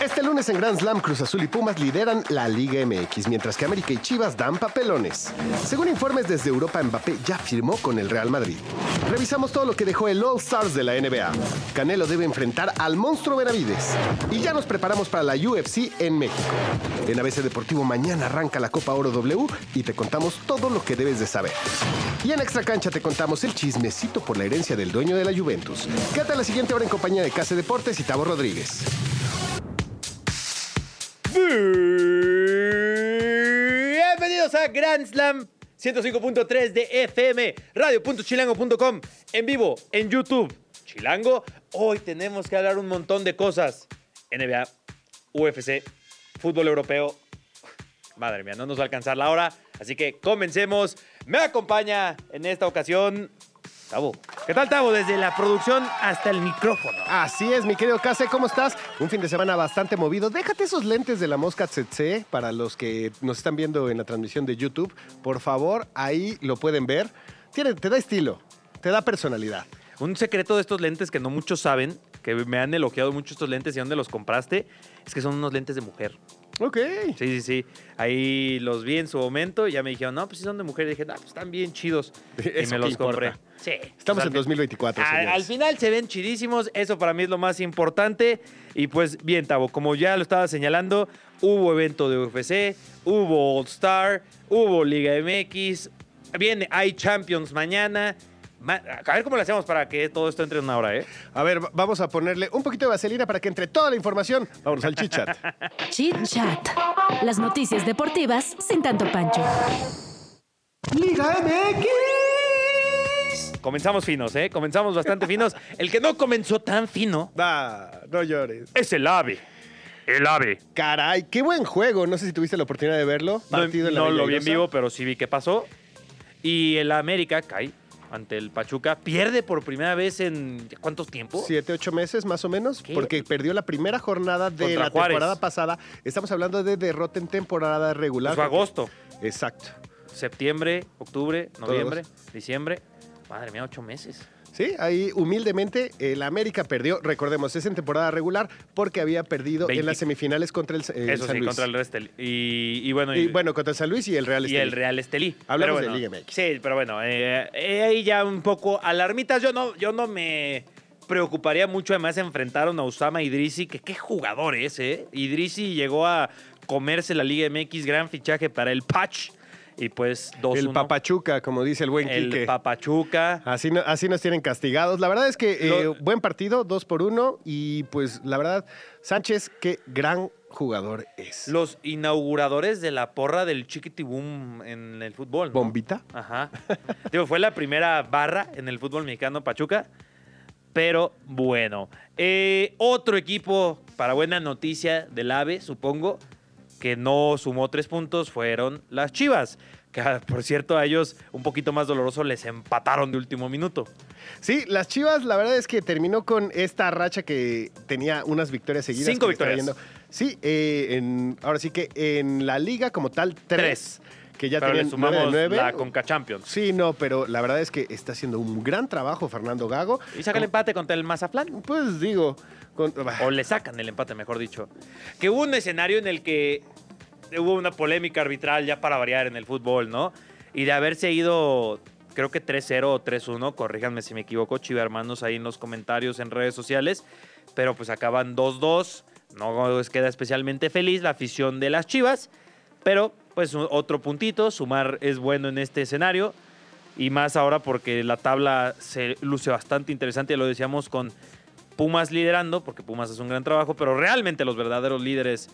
Este lunes en Grand Slam, Cruz Azul y Pumas lideran la Liga MX, mientras que América y Chivas dan papelones. Según informes desde Europa, Mbappé ya firmó con el Real Madrid. Revisamos todo lo que dejó el All Stars de la NBA. Canelo debe enfrentar al monstruo Benavides. Y ya nos preparamos para la UFC en México. En ABC Deportivo mañana arranca la Copa Oro W y te contamos todo lo que debes de saber. Y en Extra Cancha te contamos el chismecito por la herencia del dueño de la Juventus. Quédate a la siguiente hora en compañía de Case Deportes y Tavo Rodríguez. Bienvenidos a Grand Slam 105.3 de FM, radio.chilango.com, en vivo, en YouTube. Chilango, hoy tenemos que hablar un montón de cosas. NBA, UFC, fútbol europeo. Madre mía, no nos va a alcanzar la hora, así que comencemos. Me acompaña en esta ocasión Tabo. ¿Qué tal, Tabo? Desde la producción hasta el micrófono. Así es, mi querido Case, ¿cómo estás? Un fin de semana bastante movido. Déjate esos lentes de la mosca tsetse para los que nos están viendo en la transmisión de YouTube. Por favor, ahí lo pueden ver. Tiene, te da estilo, te da personalidad. Un secreto de estos lentes que no muchos saben, que me han elogiado mucho estos lentes y dónde los compraste, es que son unos lentes de mujer. Ok. Sí, sí, sí. Ahí los vi en su momento y ya me dijeron, no, pues si son de mujer. Y dije, no, pues están bien chidos. y Eso me los compré. Sí. Estamos pues, en al- 2024, al, al final se ven chidísimos, eso para mí es lo más importante. Y pues bien, Tavo, como ya lo estaba señalando, hubo evento de UFC, hubo All Star, hubo Liga MX, viene, hay Champions mañana. A ver cómo lo hacemos para que todo esto entre en una hora, ¿eh? A ver, va- vamos a ponerle un poquito de vaselina para que entre toda la información. Vámonos al chit-chat. Chit Chat. Las noticias deportivas sin tanto pancho. Liga Comenzamos finos, ¿eh? Comenzamos bastante finos. El que no comenzó tan fino Va, no llores. es el AVE. El AVE. Caray, qué buen juego. No sé si tuviste la oportunidad de verlo. No, Partido en la no lo vi en vivo, pero sí vi qué pasó. Y el América cae ante el Pachuca. Pierde por primera vez en ¿cuánto tiempo? Siete, ocho meses más o menos, ¿Qué? porque perdió la primera jornada de Contra la Juárez. temporada pasada. Estamos hablando de derrota en temporada regular. Pues fue agosto, Exacto. septiembre, octubre, noviembre, diciembre. Madre mía, ocho meses. Sí, ahí humildemente el América perdió, recordemos, es en temporada regular porque había perdido 20. en las semifinales contra el, el Eso San sí, Luis. contra el Restel. Y, y bueno, Y bueno, contra el San Luis y el Real y Estelí. el Real Estelí. Hablamos Pero de bueno, Liga MX. Sí, pero bueno, eh, eh, ahí ya un poco alarmitas. Yo no, yo no me preocuparía mucho además enfrentaron a Usama Idrisi, que qué jugador es, ¿eh? Idrisi llegó a comerse la Liga MX, gran fichaje para el Patch. Y pues 2-1. El Papachuca, como dice el buen El Quique. Papachuca. Así, no- así nos tienen castigados. La verdad es que eh, buen partido, dos por uno. Y pues la verdad, Sánchez, qué gran jugador es. Los inauguradores de la porra del Chiquitibum en el fútbol. ¿no? ¿Bombita? Ajá. Digo, fue la primera barra en el fútbol mexicano Pachuca. Pero bueno. Eh, otro equipo, para buena noticia del AVE, supongo, que no sumó tres puntos, fueron las Chivas. Que, ah, por cierto, a ellos, un poquito más doloroso, les empataron de último minuto. Sí, las Chivas, la verdad es que terminó con esta racha que tenía unas victorias seguidas. Cinco victorias. Sí, eh, en- ahora sí que en la liga como tal, tres. Que ya Pero tenían de la Conca Champions. Sí, no, pero la verdad es que está haciendo un gran trabajo Fernando Gago. Y saca el empate contra el Mazatlán. Pues digo, O le sacan el empate, mejor dicho. Que hubo un escenario en el que hubo una polémica arbitral ya para variar en el fútbol, ¿no? Y de haberse ido, creo que 3-0 o 3-1, corríjanme si me equivoco, chiva hermanos ahí en los comentarios en redes sociales, pero pues acaban 2-2, no les queda especialmente feliz la afición de las chivas, pero pues otro puntito, sumar es bueno en este escenario. Y más ahora porque la tabla se luce bastante interesante, lo decíamos con Pumas liderando, porque Pumas hace un gran trabajo, pero realmente los verdaderos líderes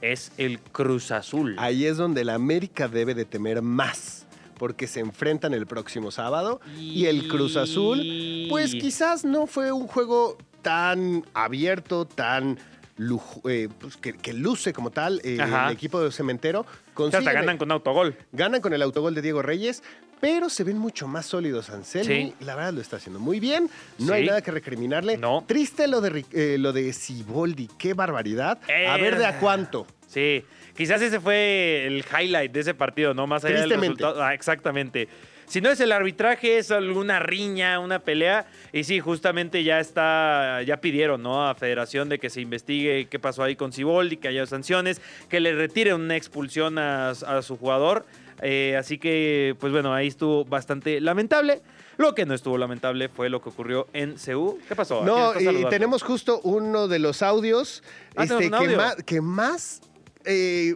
es el Cruz Azul. ahí es donde la América debe de temer más. Porque se enfrentan el próximo sábado. Y el Cruz Azul, pues quizás no fue un juego tan abierto, tan lujo- eh, pues, que, que luce como tal eh, el equipo de Cementero. Sea, hasta ganan con autogol. ganan con el autogol de Diego Reyes, pero se ven mucho más sólidos Anselmi. Sí. La verdad lo está haciendo muy bien. No hay nada que recriminarle. No. Triste lo de, eh, lo de Siboldi. Qué barbaridad. A Eh. ver de a cuánto. Sí, quizás ese fue el highlight de ese partido, ¿no? Más allá del resultado. Ah, exactamente. Si no es el arbitraje, es alguna riña, una pelea. Y sí, justamente ya está, ya pidieron, ¿no? A Federación de que se investigue qué pasó ahí con Ciboldi, que haya sanciones, que le retire una expulsión a, a su jugador. Eh, así que, pues bueno, ahí estuvo bastante lamentable. Lo que no estuvo lamentable fue lo que ocurrió en CEU. ¿Qué pasó? ¿A quién No, y tenemos justo uno de los audios Ah, este, tenemos un que, audio. más, que más eh,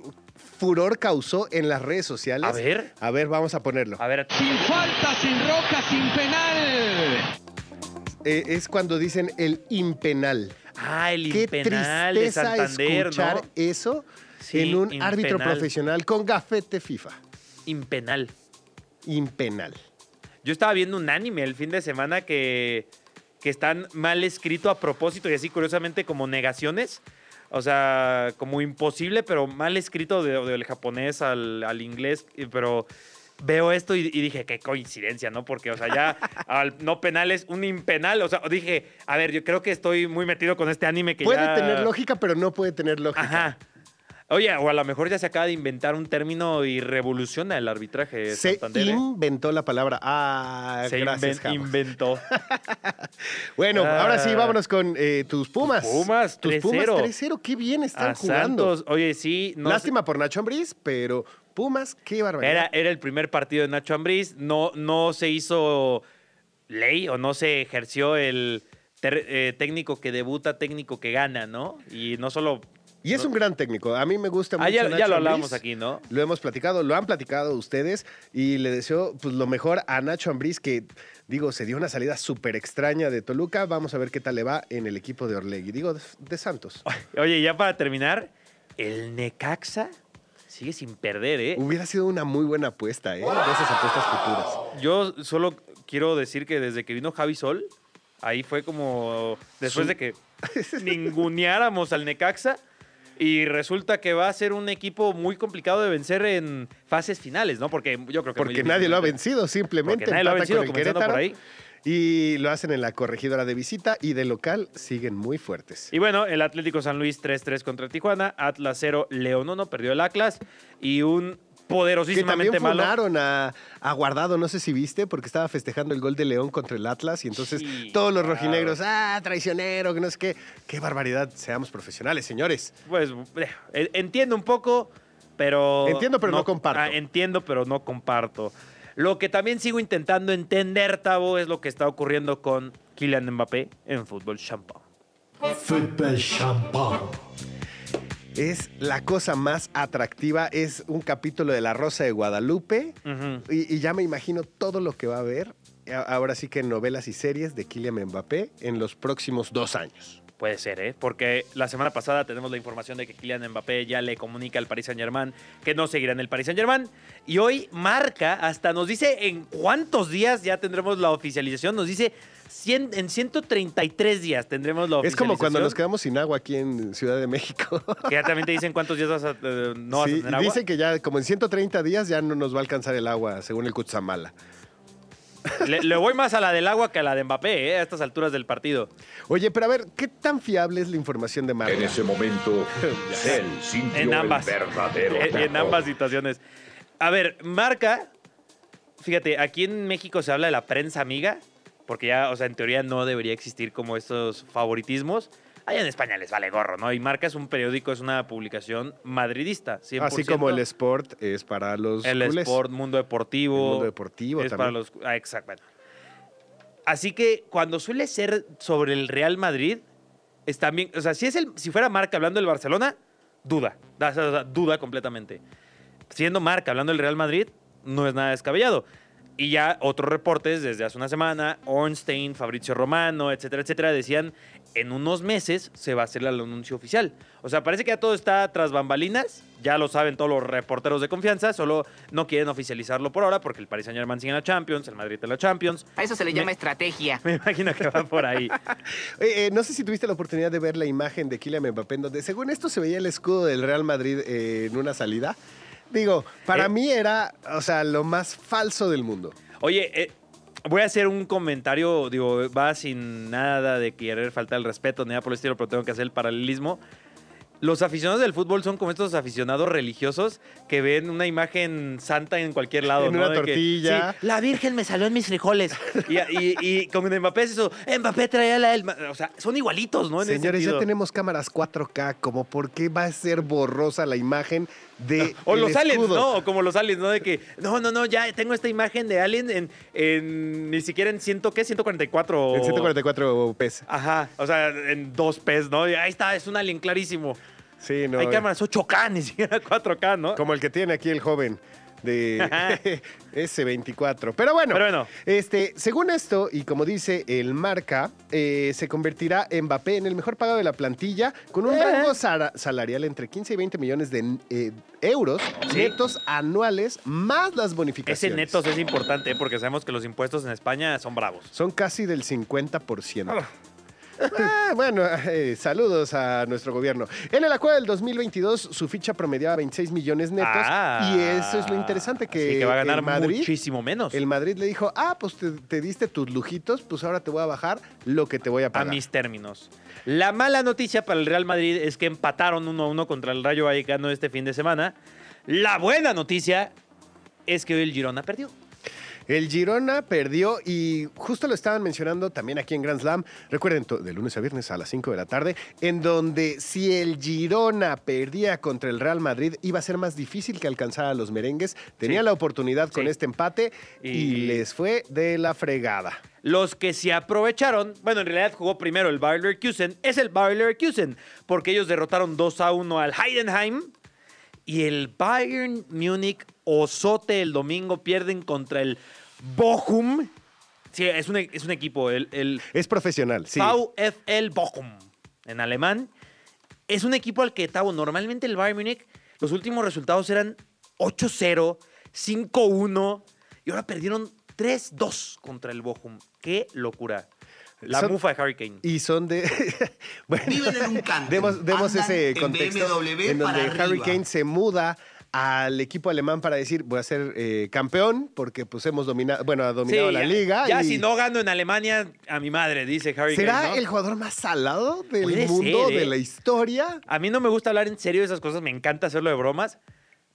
furor causó en las redes sociales. A ver. A ver, vamos a ponerlo. A ver, Sin falta, sin roja, sin penal. Eh, es cuando dicen el impenal. ah, el Qué impenal de tristeza Santander, escuchar ¿no? eso Sí, en un árbitro profesional con gafete FIFA. Impenal. Impenal. Yo estaba viendo un anime el fin de semana que, que están mal escrito a propósito y así curiosamente como negaciones. O sea, como imposible, pero mal escrito de- del japonés al, al inglés. Pero veo esto y, y dije, qué coincidencia, ¿no? Porque, o sea, ya al no penal es un impenal. O sea, dije, a ver, yo creo que estoy muy metido con este anime que Puede ya... tener lógica, pero no puede tener lógica. Ajá. Oye, o a lo mejor ya se acaba de inventar un término y revoluciona el arbitraje Se Santander. ¿eh? inventó la palabra. Ah, Se gracias, inven- Javo. inventó. Bueno, Ah. ahora sí, vámonos con eh, tus Pumas. Pumas, tus 3-0. Pumas 3-0. Qué bien están a jugando. Santos. Oye, sí. No Lástima por Nacho Ambriz, pero Pumas, qué barbaridad. Era, era el primer partido de Nacho Ambriz. No, no se hizo ley o no se ejerció el eh, técnico que debuta, técnico que gana, ¿no? Y no solo... Y es un gran técnico. A mí me gusta mucho. Ah, ya, ya Nacho lo Ambriz. hablábamos aquí, ¿no? Lo hemos platicado, lo han platicado ustedes y le deseo pues, lo mejor a Nacho Ambriz que, digo, se dio una salida súper extraña de Toluca. Vamos a ver qué tal le va en el equipo de Orlegui. Digo, de, Santos. Oye, ya para terminar, el Necaxa sigue sin perder, ¿eh? Hubiera sido una muy buena apuesta, ¿eh? De esas apuestas futuras. Yo solo quiero decir que desde que vino Javi Sol, ahí fue como después de que ninguneáramos al Necaxa y resulta que va a ser un equipo muy complicado de vencer en fases finales, ¿no? Porque yo creo que Porque nadie lo ha vencido, simplemente Porque nadie lo ha vencido, comenzando por ahí. Y lo hacen en la corregidora de visita y de local siguen muy fuertes. Y bueno, el Atlético San Luis 3-3 contra Tijuana, Atlas 0, León 1, perdió el Atlas y un Que poderosísimamente también malo. funaron a, a Guardado, no sé si viste, porque estaba festejando el gol de León contra el Atlas y entonces Sí, todos los claro. rojinegros, ah, traicionero, que no sé qué. Qué barbaridad, seamos profesionales, señores. Pues eh, entiendo un poco, pero... Entiendo, pero no comparto. Ah, entiendo, pero no comparto. Lo que también sigo intentando entender, Tavo, es lo que está ocurriendo con Kylian Mbappé en fútbol champán. Football champagne. Es la cosa más atractiva, es un capítulo de La Rosa de Guadalupe y, y ya me imagino todo lo que va a haber, ahora sí que en novelas y series de Kylian Mbappé en los próximos dos años. Puede ser, ¿eh? Porque la semana pasada tenemos la información de que Kylian Mbappé ya le comunica al Paris Saint-Germain que no seguirá en el Paris Saint-Germain. Y hoy marca, hasta nos dice en cuántos días ya tendremos la oficialización. Nos dice 100 en 133 días tendremos la Es oficialización. como cuando nos quedamos sin agua aquí en Ciudad de México. Que ya también te dicen cuántos días vas a, eh, no vas a Sí, tener agua. dicen que ya como en 130 días ya no nos va a alcanzar el agua, según el Cutzamala. Le, le voy más a la del agua que a la de Mbappé, ¿eh? A estas alturas del partido. Oye, pero a ver, ¿qué tan fiable es la información de Marca? En ese momento, él sintió En ambas. el verdadero En, ambas situaciones. A ver, marca. Fíjate, aquí en México se habla de la prensa amiga, porque ya, o sea, en teoría no debería existir como estos favoritismos. Allá en España les vale gorro, ¿no? Y Marca es un periódico, es una publicación madridista, 100%. Así como el Sport es para los El culés. Sport, Mundo Deportivo. El Mundo Deportivo es también. para los. Ah, exacto. bueno. Así que cuando suele ser sobre el Real Madrid, es también. O sea, si, es el, si fuera Marca hablando del Barcelona, duda. Da- o sea, duda completamente. Siendo Marca hablando del Real Madrid, no es nada descabellado. Y ya otros reportes desde hace una semana, Ornstein, Fabrizio Romano, etcétera, etcétera, decían en unos meses se va a hacer el anuncio oficial. O sea, parece que ya todo está tras bambalinas, ya lo saben todos los reporteros de confianza, solo no quieren oficializarlo por ahora porque el Paris Saint Germain sigue en la Champions, el Madrid en la Champions. A eso se le Me- llama estrategia. Me imagino que va por ahí. Eh, no sé si tuviste la oportunidad de ver la imagen de Kylian Mbappé, en donde según esto se veía el escudo del Real Madrid eh, en una salida. Digo, para Eh. mí era, o sea, lo más falso del mundo. Oye, eh, voy a hacer un comentario, digo, va sin nada de querer faltar el respeto ni nada por el estilo, pero tengo que hacer el paralelismo. Los aficionados del fútbol son como estos aficionados religiosos que ven una imagen santa en cualquier lado. En ¿no? una De que, tortilla. sí, la Virgen me salió en mis frijoles. y, y, y con Mbappé es eso. Mbappé traía la del... O sea, son igualitos, ¿no? En Señores, ya tenemos cámaras 4K, como por qué va a ser borrosa la imagen de O los aliens? ¿no? O como los aliens, ¿no? De que, no, no, no, ya tengo esta imagen de alien en, en ni siquiera en ciento, ¿qué? 144. En 144 pes. Ajá, o sea, en dos P's, ¿no? Y ahí está, es un alien clarísimo. Sí, no. Hay eh, cámaras 8K, ni siquiera 4K, ¿no? Como el que tiene aquí el joven de S24. Pero bueno, Pero bueno. Este, según esto, y como dice el marca, eh, se convertirá Mbappé en el mejor pagado de la plantilla con un Eh. rango salarial entre 15 y 20 millones de eh, euros Sí. netos anuales más las Ese bonificaciones. netos es importante porque sabemos que los impuestos en España son bravos. Son casi del 50%. Ah, bueno, eh, saludos a nuestro gobierno. En el acuerdo del 2022, su ficha promediaba 26 millones netos. Ah, y eso es lo interesante, que, va a ganar Madrid, muchísimo menos. el Madrid le dijo, ah, pues te, te diste tus lujitos, pues ahora te voy a bajar lo que te voy a a pagar. mis términos. La mala noticia para el Real Madrid es que empataron 1-1 contra el Rayo Vallecano este fin de semana. La buena noticia es que hoy el Girona perdió. El Girona perdió y justo lo estaban mencionando también aquí en Grand Slam. Recuerden, de lunes a viernes a las 5 de la tarde, en donde si el Girona perdía contra el Real Madrid, iba a ser más difícil que alcanzar a los merengues. Tenía Sí. la oportunidad con este empate y... Y- les fue de la fregada. Los que se aprovecharon, bueno, en realidad jugó primero el Bayer Leverkusen, es el Bayer Leverkusen, porque ellos derrotaron 2 a 1 al Heidenheim y el Bayern Múnich osote el domingo pierden contra el Bochum. Sí, es un, es un equipo, el, el Es profesional, sí. VfL Bochum, en alemán. Es un equipo al que, Tavo, normalmente el Bayern Múnich, los últimos resultados eran 8-0, 5-1, y ahora perdieron 3-2 contra el Bochum. ¡Qué locura! La Son- mufa de Harry Kane. Y son de. bueno, Viven en un cántaro. demos, ese en contexto BMW en donde para Harry arriba. Kane se muda al equipo alemán para decir voy a ser eh, campeón porque pues hemos dominado bueno ha dominado Sí, la ya- liga Ya y si no gano en Alemania, a mi madre, dice Harry será Kane. ¿no? el jugador más salado del mundo ser, ¿eh? de la historia A mí no me gusta hablar en serio de esas cosas, me encanta hacerlo de bromas.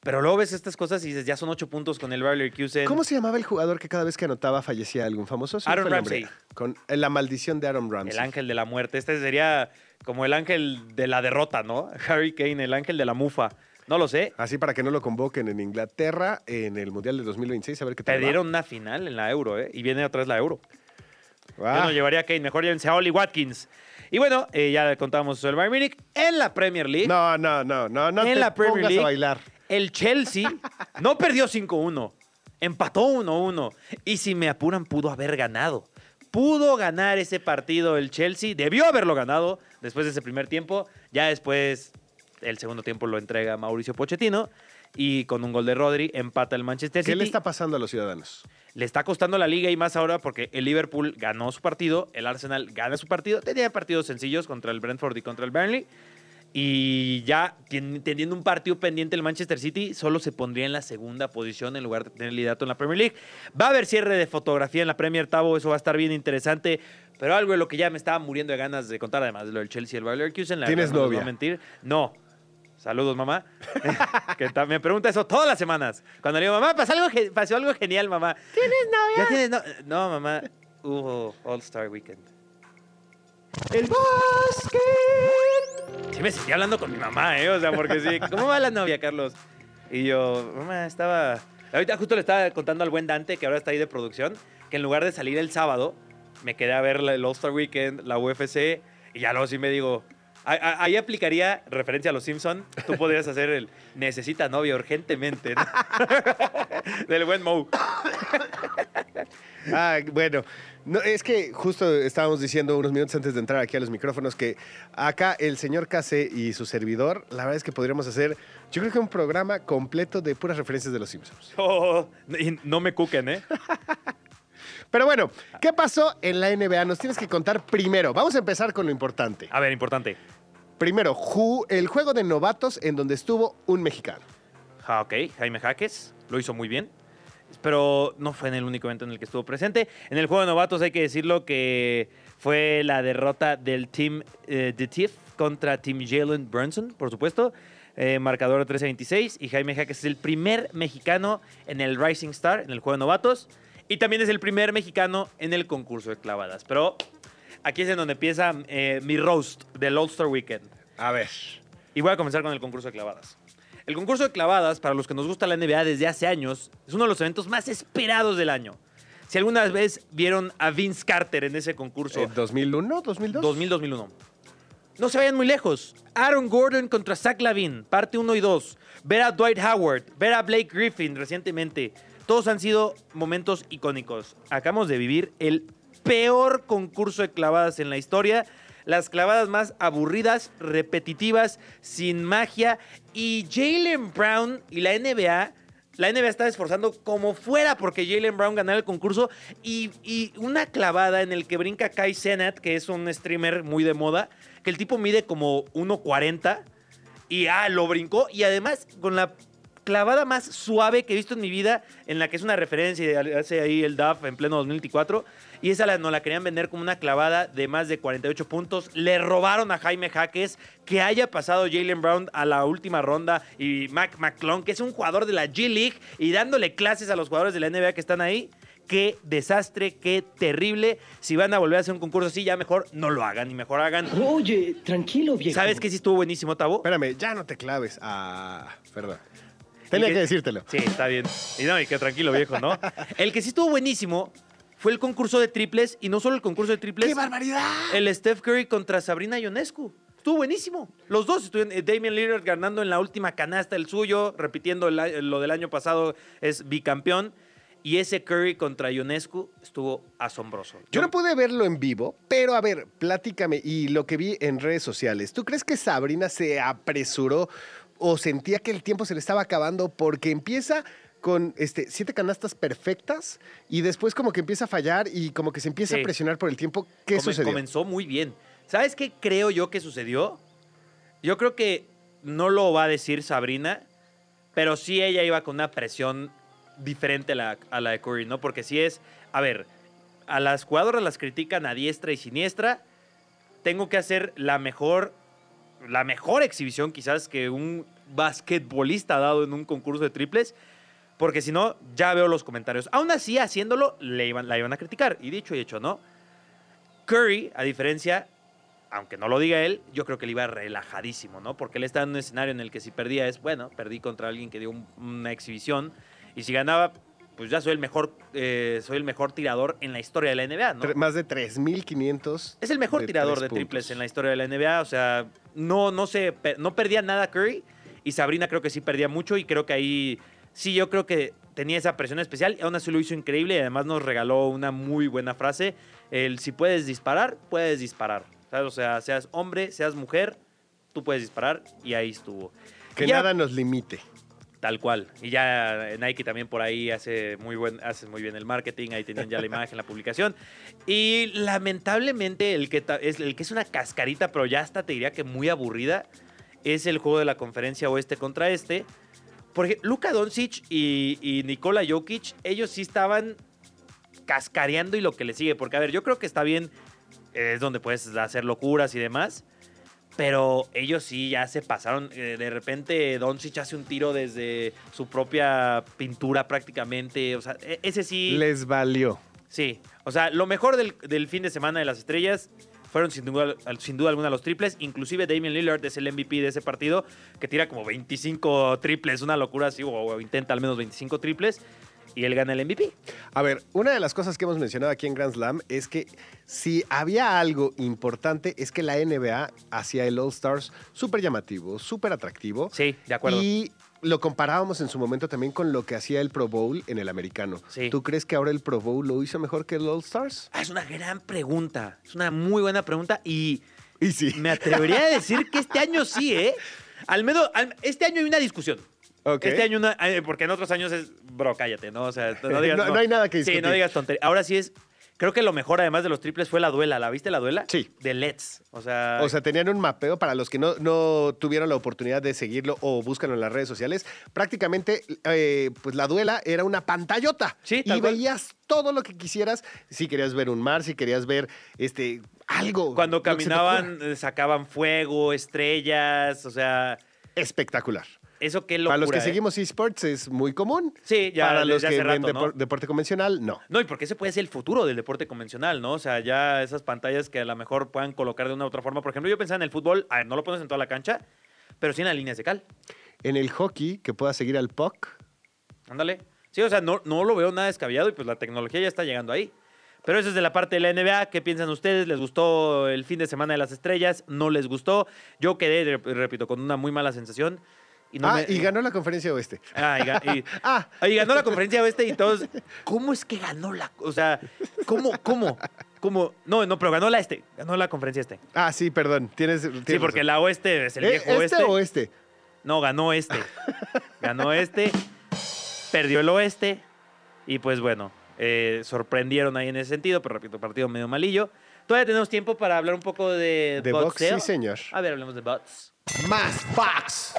Pero luego ves estas cosas y dices, ya son ocho puntos con el Bayer. ¿Cómo se llamaba el jugador que cada vez que anotaba fallecía algún famoso? Sí, Aaron. Ramsey. Con eh, la maldición de Aaron Ramsey. El ángel de la muerte. Este sería como el ángel de la derrota, ¿no? Harry Kane, el ángel de la mufa. No lo sé. Así para que no lo convoquen en Inglaterra en el Mundial de 2026, a ver qué tal. va. Perdieron una final en la Euro, ¿eh? Y viene otra vez la Euro. Yo no llevaría a Kane, mejor llévense a Oli Watkins. Y bueno, eh, ya contábamos el Bayern Múnich. En la Premier League, no, no, no, no, no en te la Premier pongas League, a bailar. el Chelsea no perdió 5-1, empató 1-1. Y si me apuran, pudo haber ganado. Pudo ganar ese partido el Chelsea, debió haberlo ganado después de ese primer tiempo. Ya después, el segundo tiempo lo entrega Mauricio Pochettino. Y con un gol de Rodri empata el Manchester City. ¿Qué le está pasando a los ciudadanos? Le está costando la liga y más ahora porque el Liverpool ganó su partido, el Arsenal gana su partido. Tenía partidos sencillos contra el Brentford y contra el Burnley. Y ya teniendo un partido pendiente el Manchester City, solo se pondría en la segunda posición en lugar de tener liderato en la Premier League. Va a haber cierre de fotografía en la Premier Tavo, eso va a estar bien interesante. Pero algo de lo que ya me estaba muriendo de ganas de contar, además de lo del Chelsea y el Bayer Leverkusen. la ¿Tienes verdad, no mentir. No. Saludos, mamá. que me pregunta eso todas las semanas. Cuando le digo, mamá, pasó algo, pasó algo genial, mamá. ¿Tienes novia? ¿Ya tienes no No, mamá. Hubo All Star Weekend. ¡El básquet! Sí me seguí hablando con mi mamá, ¿eh? O sea, porque sí. ¿Cómo va la novia, Carlos? Y yo, mamá, estaba... Ahorita justo le estaba contando al buen Dante, que ahora está ahí de producción, que en lugar de salir el sábado, me quedé a ver el All Star Weekend, la UFC, y ya luego sí me digo... Ahí aplicaría referencia a los Simpson. Tú podrías hacer el necesita novia urgentemente. ¿no? Del buen Moe. Ah, bueno, no, es que justo estábamos diciendo unos minutos antes de entrar aquí a los micrófonos que acá el señor Case y su servidor, la verdad es que podríamos hacer, yo creo que un programa completo de puras referencias de los Simpsons. Oh, y no me cuquen, ¿eh? Pero bueno, ¿qué pasó en la NBA? Nos tienes que contar primero. Vamos a empezar con lo importante. A ver, importante. Primero, ju- el juego de novatos en donde estuvo un mexicano. Ah, ok, Jaime Jaques lo hizo muy bien. pero no fue en el único evento en el que estuvo presente. En el juego de novatos hay que decirlo que fue la derrota del Team eh, The Thief contra Team Jalen Brunson, por supuesto. eh, marcador 13-26 y Jaime Jaques es el primer mexicano en el Rising Star, en el juego de novatos. Y también es el primer mexicano en el concurso de clavadas. Pero aquí es en donde empieza eh, mi roast del All-Star Weekend. A ver. Y voy a comenzar con el concurso de clavadas. El concurso de clavadas, para los que nos gusta la NBA desde hace años, es uno de los eventos más esperados del año. Si alguna vez vieron a Vince Carter en ese concurso, Eh, ¿2001? ¿2002? 2000-2001. No se vayan muy lejos. Aaron Gordon contra Zach Lavin, parte 1 y 2. Ver a Dwight Howard, ver a Blake Griffin recientemente. Todos han sido momentos icónicos. Acabamos de vivir el peor concurso de clavadas en la historia. Las clavadas más aburridas, repetitivas, sin magia. Y Jalen Brown y la NBA la NBA está esforzando como fuera porque Jalen Brown ganara el concurso y, una clavada en el que brinca Kai Senat, que es un streamer muy de moda, que el tipo mide como 1.40 y ah, lo brincó y además con la clavada más suave que he visto en mi vida, en la que es una referencia y hace ahí el DAF en pleno 2024. Y esa la, nos la querían vender como una clavada de más de 48 puntos. Le robaron a Jaime Jaques que haya pasado Jalen Brown a la última ronda y Mac McClung, que es un jugador de la G League, y dándole clases a los jugadores de la NBA que están ahí. Qué desastre, qué terrible. Si van a volver a hacer un concurso así, ya mejor no lo hagan y mejor hagan. Oye, tranquilo, viejo. ¿Sabes qué sí estuvo buenísimo, Tabo? Espérame, ya no te claves. Ah, perdón. Tenía Y que decírtelo. Sí, está bien. Y no, y que tranquilo, viejo, ¿no? El que sí estuvo buenísimo fue el concurso de triples, y no solo el concurso de triples. ¡Qué barbaridad! El Steph Curry contra Sabrina Ionescu. Estuvo buenísimo. Los dos estuvieron. eh, Damian Lillard ganando en la última canasta el suyo, repitiendo el lo del año pasado, es bicampeón. Y ese Curry contra Ionescu estuvo asombroso. Yo no pude verlo en vivo, pero a ver, platícame. Y lo que vi en redes sociales, ¿tú crees que Sabrina se apresuró o sentía que el tiempo se le estaba acabando porque empieza con este, siete canastas perfectas y después como que empieza a fallar y como que se empieza Sí. a presionar por el tiempo? ¿Qué Come- sucedió? Comenzó muy bien. ¿Sabes qué creo yo que sucedió? Yo creo que no lo va a decir Sabrina, pero sí ella iba con una presión diferente a la, a la de Curry, ¿no? Porque sí es, a ver, a las jugadoras las critican a diestra y siniestra. Tengo que hacer la mejor, la mejor exhibición quizás que un basquetbolista dado en un concurso de triples. Porque si no, ya veo los comentarios. Aún así, haciéndolo, le iban, la iban a criticar. Y dicho y hecho, ¿no? Curry, a diferencia, aunque no lo diga él, yo creo que él iba relajadísimo, ¿no? Porque él está en un escenario en el que si perdía es, bueno, perdí contra alguien que dio un- una exhibición. Y si ganaba, pues ya soy el mejor, eh, soy el mejor tirador en la historia de la NBA, ¿no? Más de 3.500. Es el mejor de tirador de triples puntos. en la historia de la NBA. O sea, no, no, se, no perdía nada Curry. Y Sabrina creo que sí perdía mucho. Y creo que ahí sí, yo creo que tenía esa presión especial. Y aún así lo hizo increíble. Y además nos regaló una muy buena frase. El si puedes disparar, puedes disparar. ¿Sabes? O sea, seas hombre, seas mujer, tú puedes disparar. Y ahí estuvo. Que ya- nada nos limite. Tal cual. Y ya Nike también por ahí hace muy, buen, hace muy bien el marketing. Ahí tenían ya la imagen, la publicación. Y lamentablemente el que, es, el que es una cascarita, pero ya hasta te diría que muy aburrida, es el juego de la conferencia oeste contra este. Porque Luka Doncic y, y Nikola Jokic, ellos sí estaban cascareando y lo que le sigue. Porque, a ver, yo creo que está bien, eh, es donde puedes hacer locuras y demás. Pero ellos sí ya se pasaron. eh, de repente Doncic hace un tiro desde su propia pintura prácticamente. O sea, e- ese sí. Les valió. Sí. O sea, lo mejor del, del fin de semana de las estrellas fueron sin duda, sin duda alguna los triples. Inclusive Damian Lillard es el MVP de ese partido, que tira como 25 triples, una locura así, o, o intenta al menos 25 triples. Y él gana el MVP. A ver, una de las cosas que hemos mencionado aquí en Grand Slam es que si había algo importante es que la NBA hacía el All Stars súper llamativo, súper atractivo. Sí, de acuerdo. Y lo comparábamos en su momento también con lo que hacía el Pro Bowl en el americano. Sí. ¿Tú crees que ahora el Pro Bowl lo hizo mejor que el All Stars? Ah, es una gran pregunta. Es una muy buena pregunta. Y Y sí. Me atrevería a decir que este año sí, ¿eh? Al menos, al- este año hay una discusión. Ok. Este año, una, eh, porque en otros años es, bro, cállate, ¿no? O sea, no digas. No- no hay nada que Sí, discutir. no digas tontería. Ahora sí es, Creo que lo mejor, además de los triples, fue la duela. ¿La viste la duela? Sí. De Let's. O sea, O sea, tenían un mapeo para los que no, no tuvieron la oportunidad de seguirlo o búscalo en las redes sociales. Prácticamente, eh, pues la duela era una pantallota. Sí, y tal cual. veías todo lo que quisieras. Si querías ver un mar, si querías ver este algo. cuando caminaban, eh, sacaban fuego, estrellas. O sea, Espectacular. Eso qué locura. para los que ¿eh? seguimos esports es muy común. Sí, ya Para los que ven ¿no? depor- deporte convencional, no. No, y porque ese puede ser el futuro del deporte convencional, ¿no? O sea, ya esas pantallas que a lo mejor puedan colocar de una u otra forma. Por ejemplo, yo pensaba en el fútbol, a ver, no lo pones en toda la cancha, pero sí en las líneas de cal. En el hockey, que puedas seguir al puck. Ándale. Sí, o sea, no, no lo veo nada descabellado y pues la tecnología ya está llegando ahí. Pero eso es de la parte de la NBA. ¿Qué piensan ustedes? ¿Les gustó el fin de semana de las estrellas? ¿No les gustó? Yo quedé, rep- repito, con una muy mala sensación. Y no ah, me- y ganó la conferencia oeste. Ah, y, y- Ah. y ganó la conferencia oeste y todos. ¿Cómo es que ganó la.? O sea, ¿cómo? ¿Cómo? ¿Cómo? No, no, pero ganó la este. Ganó la conferencia este. Ah, sí, perdón. Tienes, Sí, porque razón. la oeste es el ¿Eh, viejo ¿Este oeste. o este? No, ganó este. Ganó este. Perdió el oeste. Y pues bueno, eh, sorprendieron ahí en ese sentido, pero repito, partido medio malillo. Todavía tenemos tiempo para hablar un poco de, De box, boxeo. sí, señor. A ver, hablemos de bots. Más box.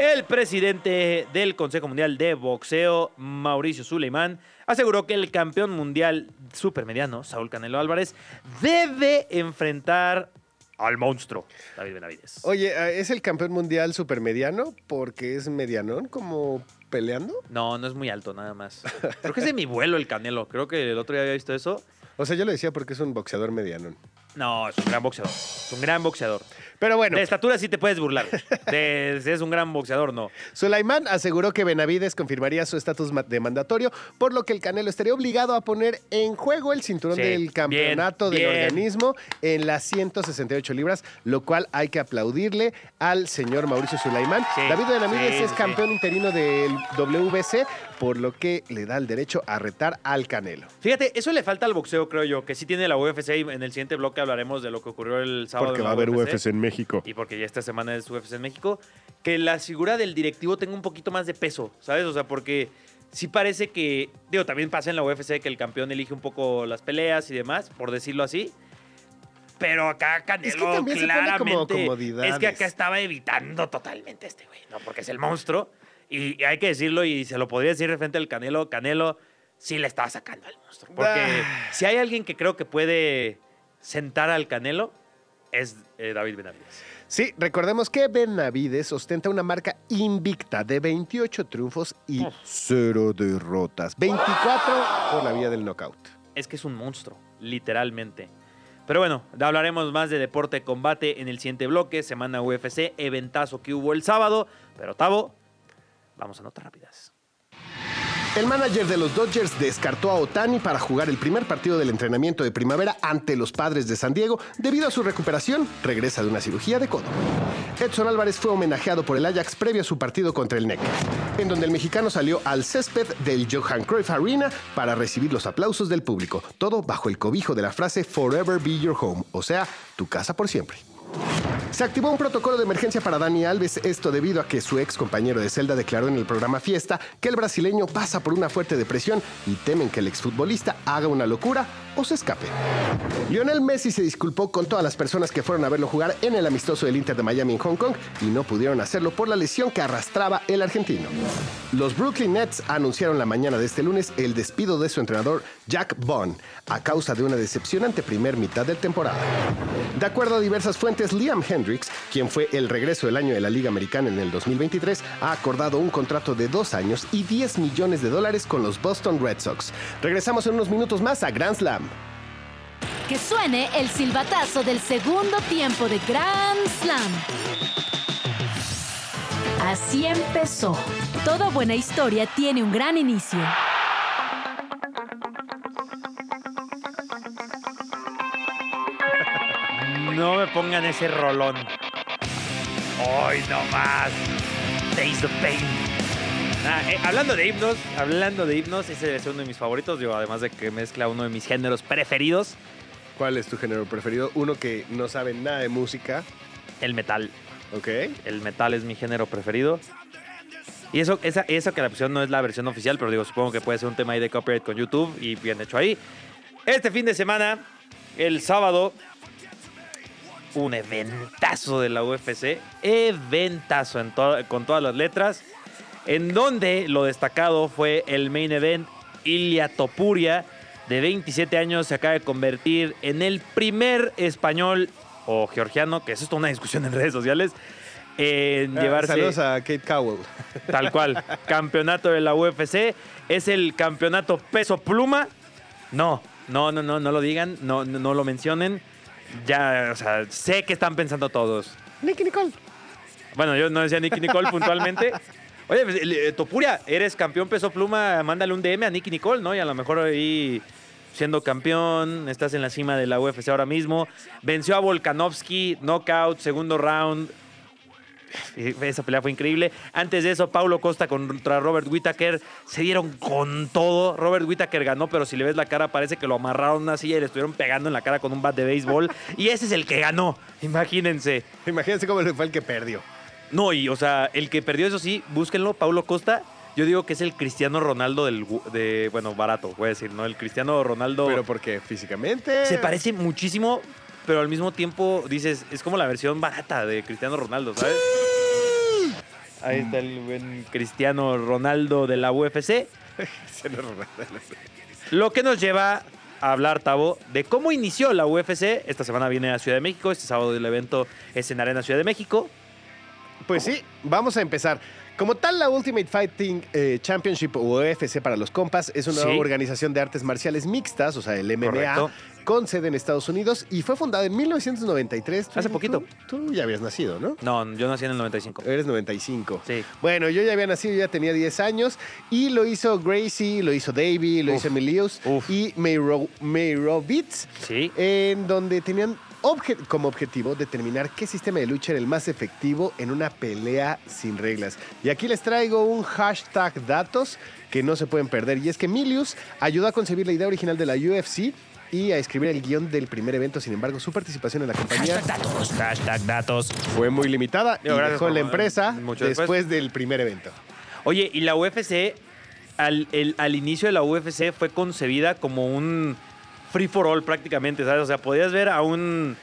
El presidente del Consejo Mundial de Boxeo, Mauricio Suleimán, aseguró que el campeón mundial supermediano, Saúl Canelo Álvarez, debe enfrentar al monstruo, David Benavides. Oye, ¿es el campeón mundial supermediano porque es medianón como peleando? No, no es muy alto, nada más. Creo que es de mi vuelo el Canelo. Creo que el otro día había visto eso. O sea, yo lo decía porque es un boxeador medianón. No, es un gran boxeador. Es un gran boxeador. Pero bueno, De estatura sí te puedes burlar. De si es un gran boxeador, no. Sulaimán aseguró que Benavides confirmaría su estatus de mandatorio, por lo que el Canelo estaría obligado a poner en juego el cinturón Sí, del campeonato bien, del bien. organismo en las 168 libras, lo cual hay que aplaudirle al señor Mauricio Sulaimán. Sí, David Benavides sí, es campeón interino del WBC, por lo que le da el derecho a retar al Canelo. Fíjate, eso le falta al boxeo, creo yo, que sí tiene la UFC y en el siguiente bloque hablaremos de lo que ocurrió el sábado. en la en México. Y porque ya esta semana es UFC en México, que la figura del directivo tenga un poquito más de peso, ¿sabes? O sea, porque sí parece que, digo, también pasa en la UFC que el campeón elige un poco las peleas y demás, por decirlo así. Pero acá Canelo Es que también se pone como claramente es que acá estaba evitando totalmente este güey, ¿no? Porque es el monstruo y hay que decirlo y se lo podría decir de frente al Canelo, Canelo sí le estaba sacando al monstruo, porque Ah. si hay alguien que creo que puede sentar al Canelo es eh, David Benavides. Sí, recordemos que Benavides ostenta una marca invicta de 28 triunfos y Uf. 0 derrotas. 24 por la vía del knockout. es que es un monstruo, literalmente. Pero bueno, hablaremos más de deporte de combate en el siguiente bloque, semana UFC, eventazo que hubo el sábado. Pero Tavo, vamos a notas rápidas. El manager de los Dodgers descartó a Otani para jugar el primer partido del entrenamiento de primavera ante los padres de San Diego. Debido a su recuperación, regresa de una cirugía de codo. Edson Álvarez fue homenajeado por el Ajax previo a su partido contra el NEC, en donde el mexicano salió al césped del Johan Cruyff Arena para recibir los aplausos del público, todo bajo el cobijo de la frase Forever be your home, o sea, tu casa por siempre. Se activó un protocolo de emergencia para Dani Alves, esto debido a que su ex compañero de celda declaró en el programa Fiesta que el brasileño pasa por una fuerte depresión y temen que el exfutbolista haga una locura o escape. Lionel Messi se disculpó con todas las personas que fueron a verlo jugar en el amistoso del Inter de Miami en Hong Kong y no pudieron hacerlo por la lesión que arrastraba el argentino. Los Brooklyn Nets anunciaron la mañana de este lunes el despido de su entrenador Jack Bond a causa de una decepcionante primer mitad de temporada. De acuerdo a diversas fuentes, Liam Hendricks, quien fue el regreso del año de la Liga Americana en el 2023, ha acordado un contrato de dos años y 10 millones de dólares con los Boston Red Sox. Regresamos en unos minutos más a Grand Slam. Que suene el silbatazo del segundo tiempo de Grand Slam. Así empezó. Toda buena historia tiene un gran inicio. No me pongan ese rolón. Hoy no más. Taste the pain. Ah, eh, hablando de himnos, hablando de himnos, ese es uno de mis favoritos, digo, además de que mezcla uno de mis géneros preferidos, ¿Cuál es tu género preferido? Uno que no sabe nada de música, el metal. ¿ok? El metal es mi género preferido. Y eso, esa, esa que la opción no es la versión oficial, pero digo, supongo que puede ser un tema ahí de copyright con YouTube y bien hecho ahí. Este fin de semana, el sábado, un eventazo de la UFC, eventazo en to- con todas las letras, en donde lo destacado fue el main event, Ilia Topuria, de 27 años, se acaba de convertir en el primer español o georgiano, que eso es toda una discusión en redes sociales, en Ah, llevarse... Saludos a Kate Cowell. Tal cual. campeonato de la UFC. Es el campeonato peso pluma. No, no, no, no, no lo digan, no, no, no lo mencionen. Ya, o sea, sé que están pensando todos. Nicky Nicole. Bueno, yo no decía Nicky Nicole puntualmente. Oye, pues, eh, Topuria, eres campeón peso pluma, mándale un DM a Nicky Nicole, ¿no? Y a lo mejor ahí siendo campeón, estás en la cima de la UFC ahora mismo. Venció a Volkanovski, knockout, segundo round. Esa pelea fue increíble. Antes de eso, Paulo Costa contra Robert Whittaker se dieron con todo. Robert Whittaker ganó, pero si le ves la cara, parece que lo amarraron a una silla y le estuvieron pegando en la cara con un bat de béisbol. y ese es el que ganó. Imagínense. Imagínense cómo le fue el que perdió. No, y o sea, el que perdió, eso sí, búsquenlo, Paulo Costa. Yo digo que es el Cristiano Ronaldo del, de, bueno, barato, voy a decir, ¿no? El Cristiano Ronaldo Pero porque físicamente. se parece muchísimo, pero al mismo tiempo dices, es como la versión barata de Cristiano Ronaldo, ¿sabes? Ahí está el buen Cristiano Ronaldo de la UFC. Lo que nos lleva a hablar, Tavo, de cómo inició la UFC. Esta semana viene a Ciudad de México, este sábado el evento es en Arena Ciudad de México. Pues sí, vamos a empezar. Como tal, la Ultimate Fighting eh, Championship o UFC para los compas es una Sí. organización de artes marciales mixtas, o sea, el MMA, Correcto. con sede en Estados Unidos y fue fundada en 1993. Tú- Hace poquito. Tú, tú ya habías nacido, ¿no? No, yo nací en el 95. Eres 95. Sí. Bueno, yo ya había nacido, ya tenía 10 años y lo hizo Gracie, lo hizo Davey, lo Uf, hizo Emilius uf. y Mayro, Mayrovitz, Sí. en donde tenían obje- como objetivo determinar qué sistema de lucha era el más efectivo en una pelea sin reglas. Y aquí les traigo un hashtag datos que no se pueden perder y es que Emilius ayudó a concebir la idea original de la UFC y a escribir el guion del primer evento. Sin embargo, su participación en la compañía datos. Hashtag datos. fue muy limitada y gracias dejó la empresa mucho después. después. del primer evento. Oye, y la UFC, al, el- al inicio de la UFC fue concebida como un free for all prácticamente, ¿sabes? O sea, podías ver a un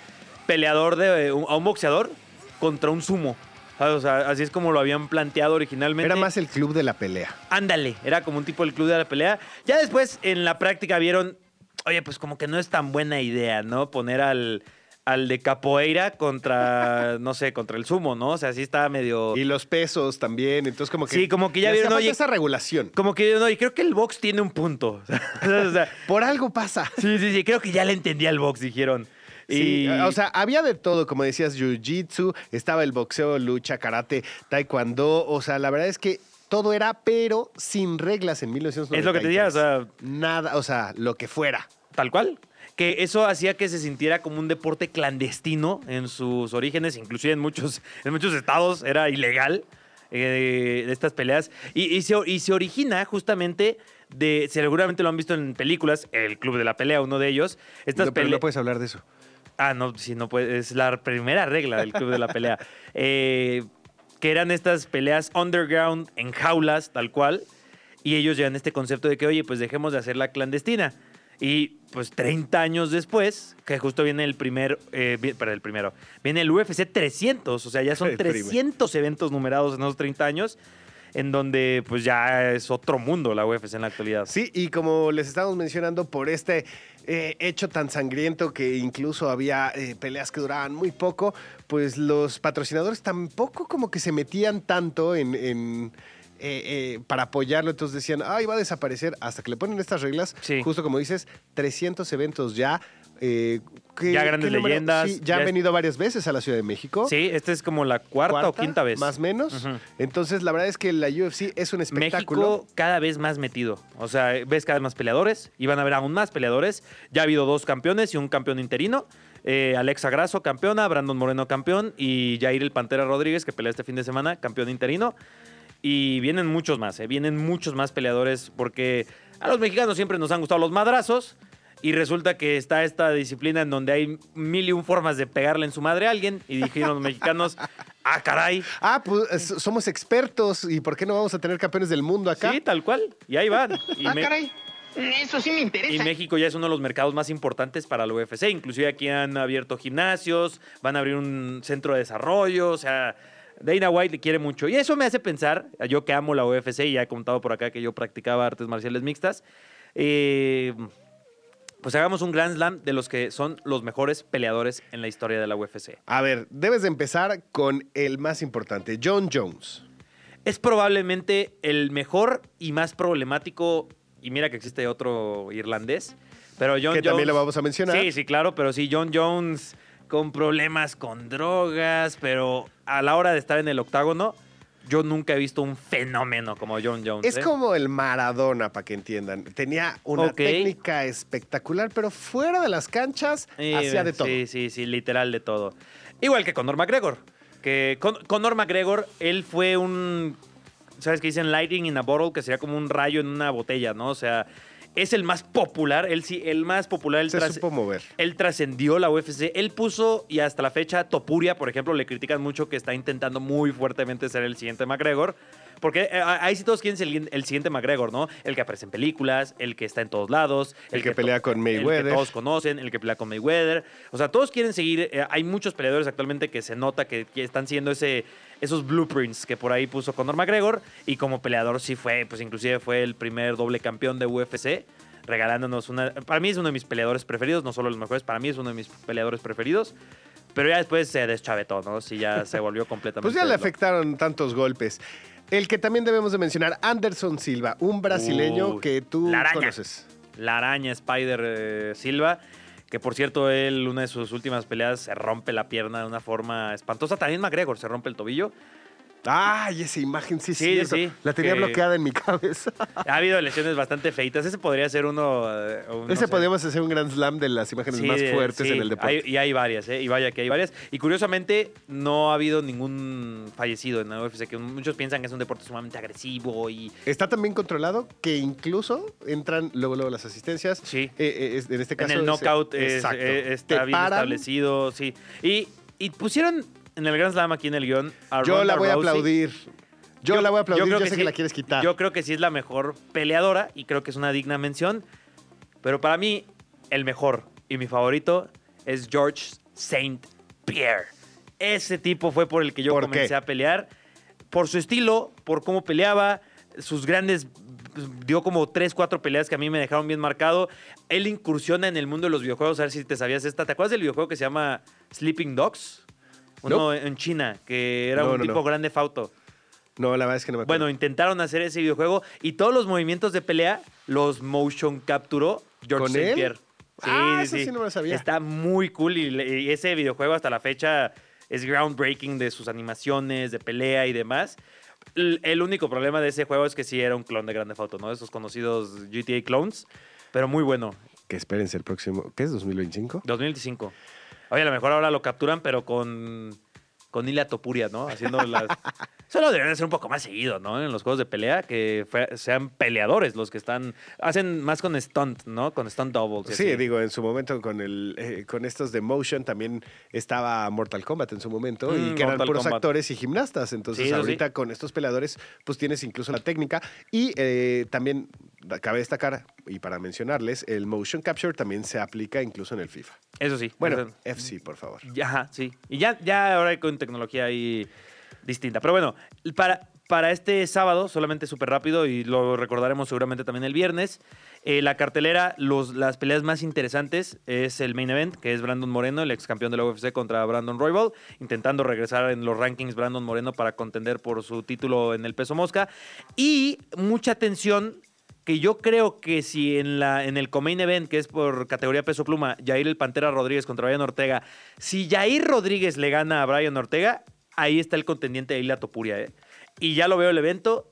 peleador, de, a un boxeador contra un sumo. ¿sabes? O sea, así es como lo habían planteado originalmente. Era más el club de la pelea. Ándale, era como un tipo del club de la pelea. Ya después, en la práctica, vieron, oye, pues como que no es tan buena idea, ¿no? Poner al, al de capoeira contra, no sé, contra el sumo, ¿no? O sea, sí estaba medio... Y los pesos también. Entonces, como que. Sí, como que ya vieron, oye- esa regulación. Como que, no, y creo que el box tiene un punto. o sea, Por algo pasa. sí, sí, sí, creo que ya le entendía el box, dijeron. Sí, Y, o sea, había de todo, como decías, jiu-jitsu, estaba el boxeo, lucha, karate, taekwondo, o sea, la verdad es que todo era, pero sin reglas en 1993. es lo que te decía, o sea, Nada, o sea, lo que fuera. tal cual. Que eso hacía que se sintiera como un deporte clandestino en sus orígenes, inclusive en muchos, en muchos estados era ilegal eh, estas peleas. Y, y se, y se origina justamente de, seguramente lo han visto en películas, El Club de la Pelea, uno de ellos. Estas No, pero no puedes hablar de eso. Ah, no, sí, no puede. Es la primera regla del club de la pelea. Eh, que eran estas peleas underground en jaulas, tal cual. Y ellos llevan este concepto de que, oye, pues dejemos de hacerla clandestina. Y pues 30 años después, que justo viene el primer, eh, para el primero, viene el UFC 300, o sea, ya son El primer. 300 eventos numerados en esos 30 años, en donde pues ya es otro mundo la UFC en la actualidad. Sí, y como les estábamos mencionando, por este eh, hecho tan sangriento que incluso había eh, peleas que duraban muy poco, pues los patrocinadores tampoco como que se metían tanto en... en, eh, eh, para apoyarlo, entonces decían, ay, va a desaparecer hasta que le ponen estas reglas. Sí. Justo como dices, 300 eventos ya. eh, ¿qué- Ya grandes qué leyendas, Sí, ya, ya han es- venido varias veces a la Ciudad de México. Sí, esta es como la cuarta, o quinta vez. Más o menos. Entonces, la verdad es que la UFC es un espectáculo. México cada vez más metido. O sea, ves cada vez más peleadores y van a haber aún más peleadores. Ya ha habido dos campeones y un campeón interino. Eh, Alexa Grasso, campeona, Brandon Moreno, campeón, y Jair el Pantera Rodríguez, que pelea este fin de semana, campeón interino. Y vienen muchos más, eh, vienen muchos más peleadores porque a los mexicanos siempre nos han gustado los madrazos. Y resulta que está esta disciplina en donde hay mil y un formas de pegarle en su madre a alguien. Y dijeron los mexicanos, ah, caray. Ah, pues es- somos expertos. ¿Y por qué no vamos a tener campeones del mundo acá? Sí, tal cual. Y ahí van. Y Ah, me- caray. Eso sí me Y interesa. México ya es uno de los mercados más importantes para la UFC. Inclusive aquí han abierto gimnasios, van a abrir un centro de desarrollo. O sea, Dana White le quiere mucho. Y eso me hace pensar, yo que amo la UFC y ya he contado por acá que yo practicaba artes marciales mixtas, eh, pues hagamos un Grand Slam de los que son los mejores peleadores en la historia de la UFC. A ver, debes de empezar con el más importante, John Jones. Es probablemente el mejor y más problemático, y mira que existe otro irlandés, pero John Que también Jones- lo vamos a mencionar. Sí, sí, claro, pero sí, John Jones con problemas con drogas, pero a la hora de estar en el octágono, yo nunca he visto un fenómeno como John Jones. Es ¿eh? como el Maradona, para que entiendan. Tenía una técnica espectacular, pero fuera de las canchas hacía de todo. Sí, sí, sí, literal de todo. Igual que Conor McGregor. Que Con- Conor McGregor, él fue un. ¿Sabes qué dicen? Lighting in a bottle, que sería como un rayo en una botella, ¿no? O sea, es el más popular, él sí, el más popular. Él, Se supo mover. él trascendió la UFC. Él puso, y hasta la fecha, Topuria, por ejemplo, le critican mucho que está intentando muy fuertemente ser el siguiente McGregor. Porque eh, ahí sí todos quieren ser el, el siguiente McGregor, ¿no? El que aparece en películas, el que está en todos lados. El que pelea con El Mayweather. que todos conocen, el que pelea con Mayweather. O sea, todos quieren seguir. eh, hay muchos peleadores actualmente que se nota que, que están siguiendo ese, esos blueprints que por ahí puso Conor McGregor. Y como peleador sí fue, pues inclusive fue el primer doble campeón de UFC. Regalándonos una. Para mí es uno de mis peleadores preferidos, no solo los mejores, para mí es uno de mis peleadores preferidos. Pero ya después se deschavetó, ¿no? Sí, ya se volvió completamente. Pues ya le afectaron tantos golpes. El que también debemos de mencionar, Anderson Silva, un brasileño Uy, que tú la araña. conoces. La araña Spider eh, Silva. Que por cierto, él, una de sus últimas peleas, se rompe la pierna de una forma espantosa. También McGregor se rompe el tobillo. Ay, esa imagen, sí, Sí, sí. sí, La tenía que- bloqueada en mi cabeza. Ha habido lesiones bastante feitas. Ese podría ser uno. eh, no Ese sé. podríamos hacer un gran slam de las imágenes Sí, más fuertes sí, en el deporte. hay- y hay varias, ¿eh? Y vaya que hay varias. Y curiosamente, no ha habido ningún fallecido en la UFC, que muchos piensan que es un deporte sumamente agresivo y. Está tan bien controlado que incluso entran luego, luego las asistencias. Sí. Eh, eh, en este caso. en el knockout es- está Te bien paran. establecido, sí. Y, y pusieron en el Grand Slam aquí en el guion a Yo Ronda la voy a aplaudir. Yo, la voy a aplaudir. Yo, creo sé que sí- la quieres quitar. Yo creo que sí es la mejor peleadora y creo que es una digna mención. Pero para mí, el mejor y mi favorito es George Saint Pierre. Ese tipo fue por el que yo ¿Por comencé qué? a pelear. Por su estilo, por cómo peleaba, sus grandes. Dio como tres, cuatro peleas que a mí me dejaron bien marcado. Él incursiona en el mundo de los videojuegos. A ver si te sabías esta. ¿Te acuerdas del videojuego que se llama Sleeping Dogs? Uno No. en China, que era No, un no, tipo grande fauto. No, la verdad es que no me acuerdo. Bueno, intentaron hacer ese videojuego y todos los movimientos de pelea los motion capturó George ¿Con St. Pierre. Ah, eso sí no me lo sabía. Está muy cool y, y ese videojuego hasta la fecha es groundbreaking de sus animaciones, de pelea y demás. L- El único problema de ese juego es que sí era un clon de Grande Auto, ¿no? Esos conocidos GTA clones, pero muy bueno. Que espérense el próximo. ¿Qué es 2025? 2025. Oye, a lo mejor ahora lo capturan, pero con, con Ilia Topuria, ¿no? Haciendo las... Solo deberían hacer un poco más seguido, ¿no? En los juegos de pelea, que sean peleadores los que están... Hacen más con stunt, ¿no? Con stunt doubles. Sí, así. digo, en su momento con el eh, con estos de Motion también estaba Mortal Kombat en su momento y Mm, que eran puros Kombat. actores y gimnastas. Entonces Sí, eso sí. ahorita con estos peleadores pues tienes incluso la técnica y eh, también cabe destacar y para mencionarles el motion capture también se aplica incluso en el FIFA. Eso sí. Bueno, Eso- FC por favor. Ajá, sí. Y ya, ya ahora con tecnología ahí distinta. Pero bueno, para, para este sábado, solamente súper rápido, y lo recordaremos seguramente también el viernes, eh, la cartelera, los, las peleas más interesantes es el main event, que es Brandon Moreno, el ex campeón de la UFC contra Brandon Royval, intentando regresar en los rankings Brandon Moreno para contender por su título en el peso mosca. Y mucha atención que yo creo que si en, la, en el Comain Event, que es por categoría peso pluma, Jair el Pantera Rodríguez contra Brian Ortega, si Jair Rodríguez le gana a Brian Ortega, ahí está el contendiente de Isla Topuria. ¿eh? Y ya lo veo el evento.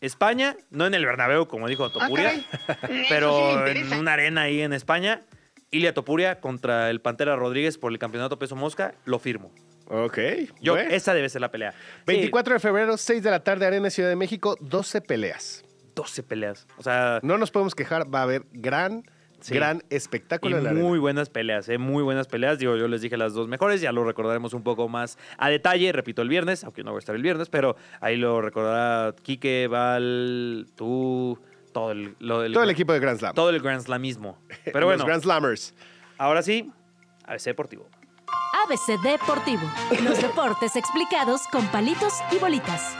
España, no en el Bernabéu, como dijo Topuria. Eso sí pero en una arena ahí en España. Ilia Topuria contra el Pantera Rodríguez por el campeonato peso mosca, lo firmo. Ok. Yo, bueno. esa debe ser la pelea. Sí, 24 de febrero, 6 de la tarde, Arena Ciudad de México, 12 peleas. 12 peleas. O sea, No nos podemos quejar, va a haber gran Sí. gran Y espectáculo en la arena. muy buenas peleas, ¿eh? muy buenas peleas. Digo, yo les dije las dos mejores, ya lo recordaremos un poco más a detalle, repito, el viernes, aunque no voy a estar el viernes, pero ahí lo recordará Quique, Val, tú, todo el, lo Todo el equipo de Grand Slam. todo el Grand Slam mismo. Pero Los bueno, Grand Slammers. ahora sí, ABC Deportivo. ABC Deportivo. Los deportes explicados con palitos y bolitas.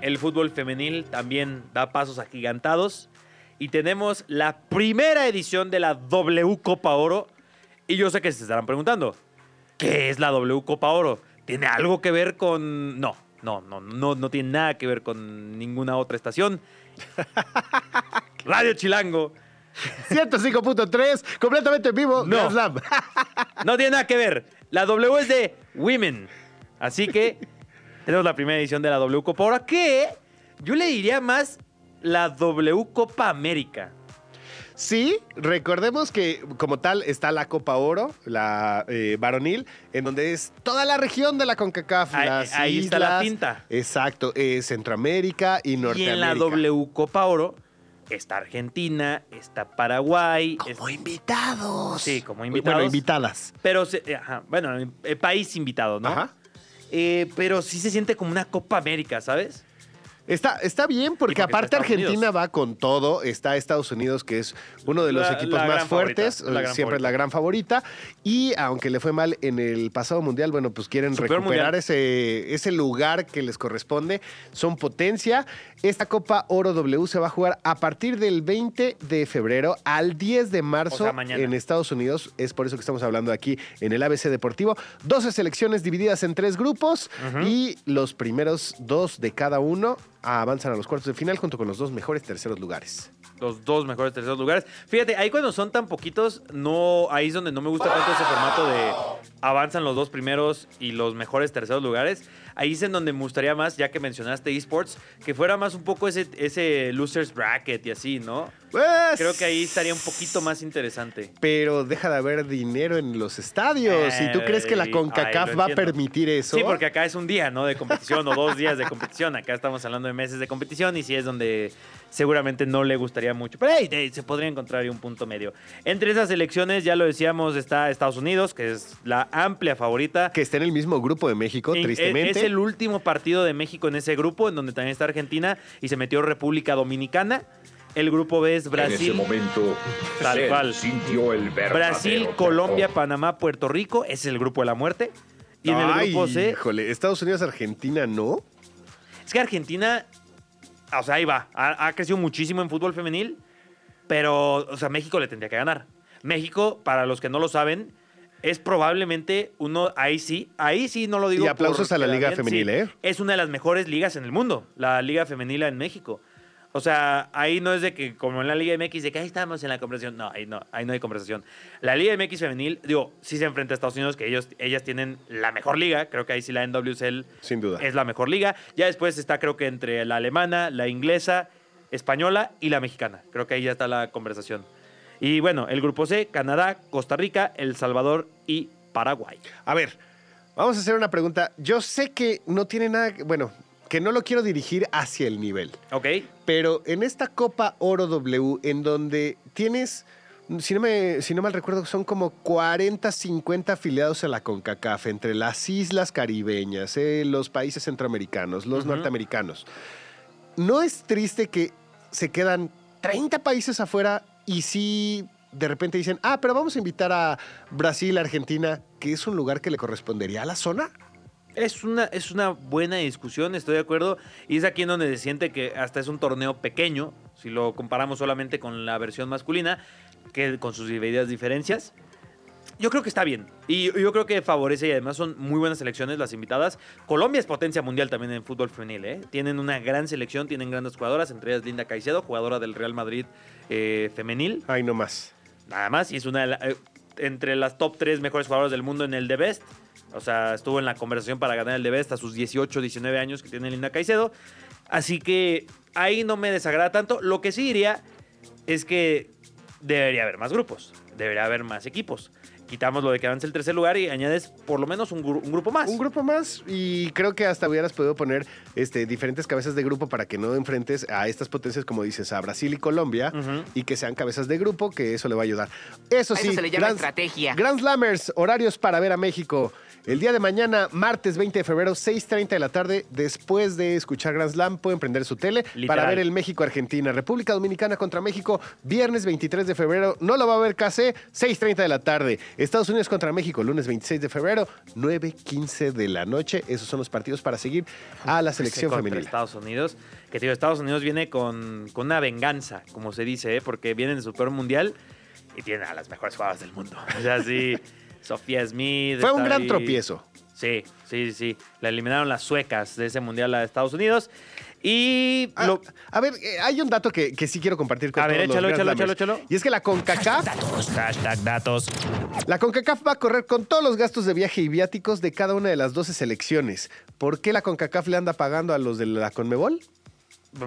El fútbol femenil también da pasos agigantados y tenemos la primera edición de la W Copa Oro. Y yo sé que se estarán preguntando, ¿qué es la W Copa Oro? ¿Tiene algo que ver con...? No, no, no, no, no tiene nada que ver con ninguna otra estación. Radio Chilango. 105.3, completamente en vivo. No. No tiene nada que ver. La W es de Women. Así que tenemos la primera edición de la W Copa Oro, que yo le diría más la W Copa América. Sí, recordemos que como tal está la Copa Oro, la eh, varonil, en donde es toda la región de la CONCACAF. Ahí- las ahí está la pinta. Exacto, eh, Centroamérica y Y Norteamérica. en la W Copa Oro está Argentina, está Paraguay. Como es- invitados. Sí, como Bueno, invitados. invitadas. pero, se- eh, ajá, bueno, eh, país invitado, ¿no? Ajá. Eh, pero sí se siente como una Copa América, ¿sabes? Está, está bien porque, aparte Argentina Unidos. va con todo. Está Estados Unidos, que es uno de los La- equipos la más fuertes. favorita, la eh, siempre es la favorita. gran favorita. Y aunque le fue mal en el pasado mundial, bueno, pues quieren recuperar mundial. ese, ese lugar que les corresponde. Son potencia. Esta Copa Oro W se va a jugar a partir del 20 de febrero al 10 de marzo O sea, mañana. en Estados Unidos. Es por eso que estamos hablando aquí en el ABC Deportivo. 12 selecciones divididas en tres grupos y los primeros dos de cada uno avanzan a los cuartos de final junto con los dos mejores terceros lugares. los dos mejores terceros lugares. Fíjate, ahí cuando son tan poquitos, no, ahí es donde no me gusta tanto ese formato de avanzan los dos primeros y los mejores terceros lugares. Ahí es en donde me gustaría más, ya que mencionaste esports, que fuera más un poco ese, ese losers bracket y así, ¿no? Pues, Creo que ahí estaría un poquito más interesante. Pero deja de haber dinero en los estadios. ¿Y tú crees que la Ay, CONCACAF va a permitir eso? Sí, porque acá es un día, ¿no? De competición o dos días de competición. Acá estamos hablando de meses de competición y sí es donde seguramente no le gustaría mucho. Pero hey, hey, se podría encontrar ahí un punto medio. Entre esas elecciones, ya lo decíamos, está Estados Unidos, que es la amplia favorita. Que está en el mismo grupo de México, En- tristemente. Es el último partido de México en ese grupo, en donde también está Argentina y se metió República Dominicana. El grupo B es En ese Brasil, momento, Tal cual. sintió el verdadero Brasil, terror. Colombia, Panamá, Puerto Rico. Ese es el grupo de la muerte. Y en el grupo C, Híjole, Estados Unidos, Argentina, ¿no? Es que Argentina, o sea, ahí va, ha, ha crecido muchísimo en fútbol femenil, pero, o sea, México le tendría que ganar. México, para los que no lo saben, es probablemente uno, ahí sí, ahí sí no lo digo. Y aplausos por a la Liga Femenil, sí, ¿eh? Es una de las mejores ligas en el mundo, la Liga Femenil en México. O sea, ahí no es de que, como en la Liga MX, de que ahí estamos en la conversación. No, ahí no, ahí no hay conversación. La Liga MX femenil, digo, sí se enfrenta a Estados Unidos, que ellos, ellas tienen la mejor liga. Creo que ahí sí la NWSL Sin duda. es la mejor liga. Ya después está, creo que entre la alemana, la inglesa, española y la mexicana. Creo que ahí ya está la conversación. Y bueno, el grupo C, Canadá, Costa Rica, El Salvador y Paraguay. A ver, vamos a hacer una pregunta. Yo sé que no tiene nada, bueno, que no lo quiero dirigir hacia el nivel, ¿Ok? pero en esta Copa Oro W, en donde tienes, si no, me, si no mal recuerdo, son como 40, 50 afiliados a la CONCACAF, entre las islas caribeñas, eh, los países centroamericanos, los norteamericanos. ¿No es triste que se quedan 30 países afuera y sí de repente dicen, ah, pero vamos a invitar a Brasil, Argentina, que es un lugar que le correspondería a la zona? Es una, es una buena discusión, estoy de acuerdo. Y es aquí en donde se siente que hasta es un torneo pequeño, si lo comparamos solamente con la versión masculina, que con sus divididas diferencias. Yo creo que está bien. Y yo creo que favorece y además son muy buenas selecciones las invitadas. Colombia es potencia mundial también en fútbol femenil. ¿eh? Tienen una gran selección, tienen grandes jugadoras, entre ellas Linda Caicedo, jugadora del Real Madrid eh, femenil. Ay, no más. Nada más, y es una de la- eh, entre las top 3 mejores jugadoras del mundo en el The Best. O sea, estuvo en la conversación para ganar el The Best a sus 18, 19 años que tiene Linda Caicedo. Así que ahí no me desagrada tanto. Lo que sí diría es que debería haber más grupos, debería haber más equipos. quitamos lo de que avance el tercer lugar y añades por lo menos un, gru- un grupo más. Un grupo más y creo que hasta hubieras podido poner este, diferentes cabezas de grupo para que no enfrentes a estas potencias, como dices, a Brasil y Colombia y que sean cabezas de grupo, que eso le va a ayudar. Eso A sí, eso se le llama Grand- estrategia. Grand Slammers, horarios para ver a México. El día de mañana, martes 20 de febrero, 6.30 de la tarde, después de escuchar Grand Slam, pueden prender su tele Literal. para ver el México-Argentina. República Dominicana contra México, viernes 23 de febrero. No lo va a ver KC, 6.30 de la tarde. Estados Unidos contra México, lunes 26 de febrero, 9.15 de la noche. Esos son los partidos para seguir a la selección contra femenil. Estados Unidos. Que digo, Estados Unidos viene con, con una venganza, como se dice, ¿eh? porque vienen de su peor mundial y tienen a las mejores jugadoras del mundo. O sea, sí, Sofía Smith. Fue un gran ahí. tropiezo. Sí, sí, sí. La eliminaron las suecas de ese mundial a Estados Unidos. Y Ah, lo- a ver, eh, hay un dato que, que sí quiero compartir con A ver, todos échalo, échalo, échalo, échalo. Y es que la CONCACAF Hashtag datos. La CONCACAF va a correr con todos los gastos de viaje y viáticos de cada una de las 12 selecciones. ¿Por qué la CONCACAF le anda pagando a los de la CONMEBOL?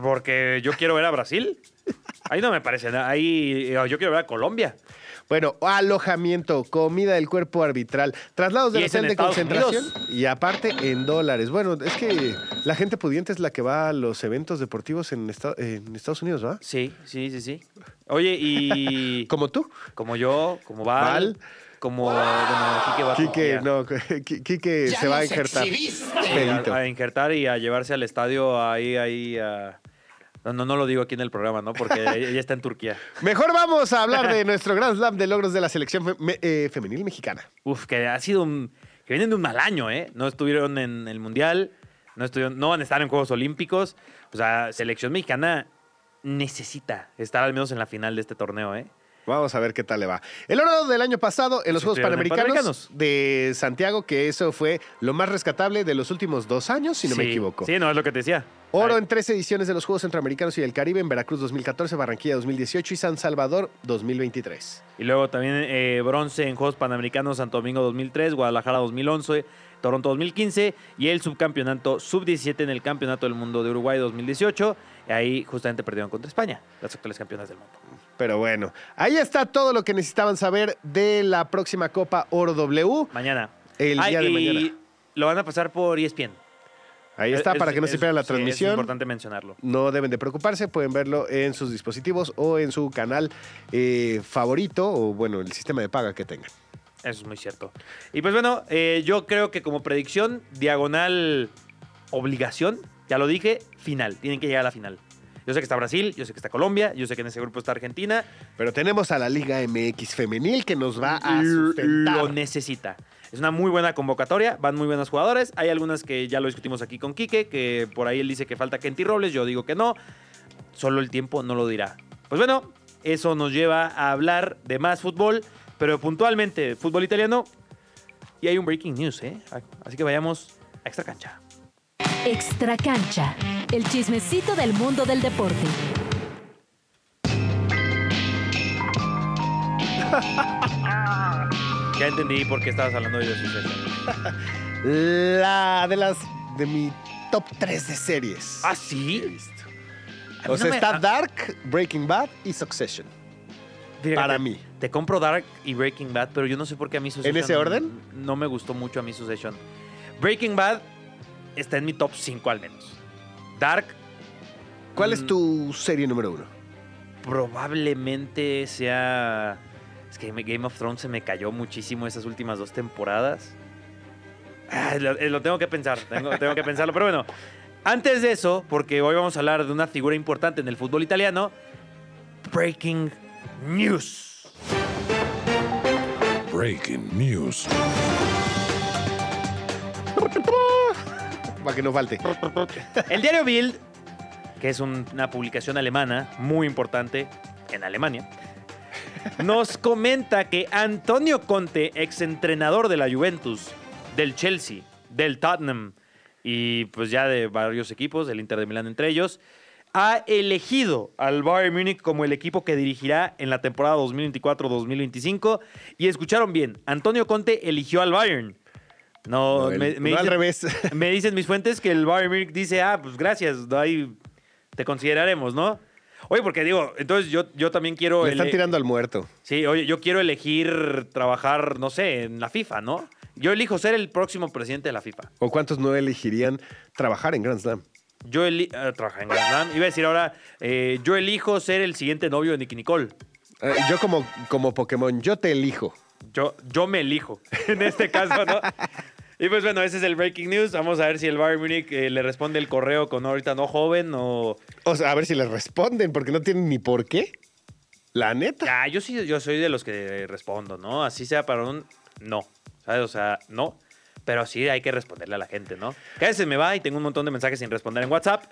Porque yo quiero ver a Brasil. Ahí no me parece nada. Ahí eh, yo quiero ver a Colombia. Bueno, alojamiento, comida del cuerpo arbitral, traslados es en hotel de concentración Unidos. y aparte en dólares. Bueno, es que la gente pudiente es la que va a los eventos deportivos en, esta- en Estados Unidos, ¿va? Sí, sí, sí, sí. Oye, y. Como tú. Como yo, como Val, Val. como bueno, Quique va a Quique, no, Qui- Quique se va a injertar. A, a injertar y a llevarse al estadio ahí, ahí. a- No, no, no lo digo aquí en el programa, ¿no? Porque ella está en Turquía. Mejor vamos a hablar de nuestro Grand Slam de logros de la selección fe- me- eh, femenil mexicana. Uf, que ha sido un. que vienen de un mal año, ¿eh? No estuvieron en el Mundial, no, estuvieron, no van a estar en Juegos Olímpicos. O sea, selección mexicana necesita estar al menos en la final de este torneo, ¿eh? Vamos a ver qué tal le va. El oro del año pasado en los Juegos Panamericanos, Panamericanos. de Santiago, que eso fue lo más rescatable de los últimos dos años, si no me equivoco. Sí, no, es lo que te decía. Oro en tres ediciones de los Juegos Centroamericanos y del Caribe en Veracruz 2014, Barranquilla 2018 y San Salvador 2023. Y luego también eh, bronce en Juegos Panamericanos Santo Domingo 2003, Guadalajara 2011, Toronto 2015 y el subcampeonato sub-17 en el Campeonato del Mundo de Uruguay 2018. Y ahí justamente perdieron contra España, las actuales campeonas del mundo. Pero bueno, ahí está todo lo que necesitaban saber de la próxima Copa Oro W. Mañana. El Ah, día de y mañana. Lo van a pasar por ESPN. Ahí está, Es- para que no se pierda la sí, transmisión. Es importante mencionarlo. No deben de preocuparse, pueden verlo en sus dispositivos o en su canal eh, favorito o bueno, el sistema de paga que tengan. Eso es muy cierto. Y pues bueno, eh, yo creo que como predicción, diagonal obligación, ya lo dije, final. Tienen que llegar a la final. Yo sé que está Brasil, yo sé que está Colombia, yo sé que en ese grupo está Argentina. Pero tenemos a la Liga MX femenil que nos va a sustentar. Lo necesita. Es una muy buena convocatoria, van muy buenos jugadores. Hay algunas que ya lo discutimos aquí con Quique, que por ahí él dice que falta Kenty Robles, yo digo que no. Solo el tiempo no lo dirá. Pues bueno, eso nos lleva a hablar de más fútbol, pero puntualmente fútbol italiano. Y hay un breaking news, ¿eh? Así que vayamos a extra cancha. Extra cancha. El chismecito del mundo del deporte. Ya entendí por qué estabas hablando de Succession. La de las de mi top 3 de series. ¿Ah, que he sí? visto. A mí O sea, me- está Dark, Breaking Bad y Succession. fíjate, para mí. Te compro Dark y Breaking Bad, pero yo no sé por qué a mí Succession... ese orden? No me gustó mucho a mí Succession. Breaking Bad está en mi top 5 al menos. Dark ¿Cuál es Mm. tu serie número uno? probablemente sea... Es que Game of Thrones se me cayó muchísimo esas últimas dos temporadas. Ah, lo, eh, lo tengo que pensar, tengo, tengo que pensarlo. Pero bueno, antes de eso, porque hoy vamos a hablar de una figura importante en el fútbol italiano, Breaking News. Breaking news. Para que no falte. El diario Bild, que es un- una publicación alemana muy importante en Alemania, nos comenta que Antonio Conte, exentrenador de la Juventus, del Chelsea, del Tottenham y pues ya de varios equipos, del Inter de Milán entre ellos, ha elegido al Bayern Múnich como el equipo que dirigirá en la temporada 2024-2025. Y escucharon bien, Antonio Conte eligió al Bayern. No, No, el- me, me no al dicen- revés. me dicen mis fuentes que el Bayern Múnich dice, ah, pues gracias, ahí te consideraremos, ¿no? Oye, porque digo, entonces yo, yo también quiero... Le están tirando al muerto. Sí, oye, yo quiero elegir trabajar, no sé, en la FIFA, ¿no? Yo elijo ser el próximo presidente de la FIFA. ¿O cuántos no elegirían trabajar en Grand Slam? Yo elijo... trabajar en Grand Slam. Iba a decir ahora, eh, yo elijo ser el siguiente novio de Nicky Nicole. Eh, yo como, como Pokémon, yo te elijo. Yo, yo me elijo, en este caso, ¿no? Y pues bueno, ese es el breaking news. Vamos a ver si el Bayern Munich eh, le responde el correo con ahorita no joven o... O sea, a ver si les responden, porque no tienen ni por qué. La neta. Ya, yo sí, yo soy de los que respondo, ¿no? Así sea para un no, ¿sabes? O sea, no. Pero sí hay que responderle a la gente, ¿no? Que a veces me va y tengo un montón de mensajes sin responder en WhatsApp,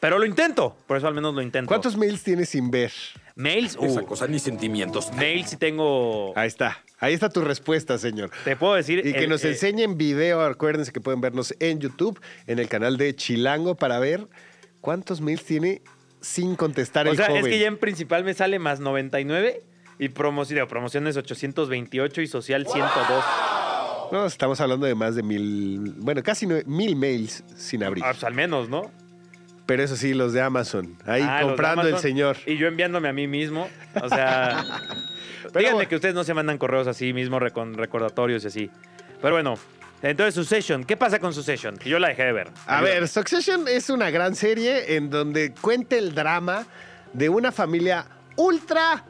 pero lo intento. Por eso al menos lo intento. ¿Cuántos mails tienes sin ver? mails? Esa Uh, cosa ni sentimientos. mails sí tengo... Ahí está. Ahí está tu respuesta, señor. Te puedo decir... Y que el- nos eh, enseñen video. Acuérdense que pueden vernos en YouTube, en el canal de Chilango, para ver cuántos mails tiene sin contestar O el sea, joven. es que ya en principal me sale más 99 y promoción, promociones 828 y social 102. No, estamos hablando de más de mil, bueno, casi nueve- mil mails sin abrir. Pues al menos, ¿no? Pero eso sí, los de Amazon. Ahí Ah, comprando el señor. Y yo enviándome a mí mismo. O sea, Pero díganme bueno. que ustedes no se mandan correos así mismo con recordatorios y así. Pero bueno, entonces Succession. ¿Qué pasa con Succession? Que yo la dejé de ver. A ver, Succession es una gran serie en donde cuenta el drama de una familia ultra,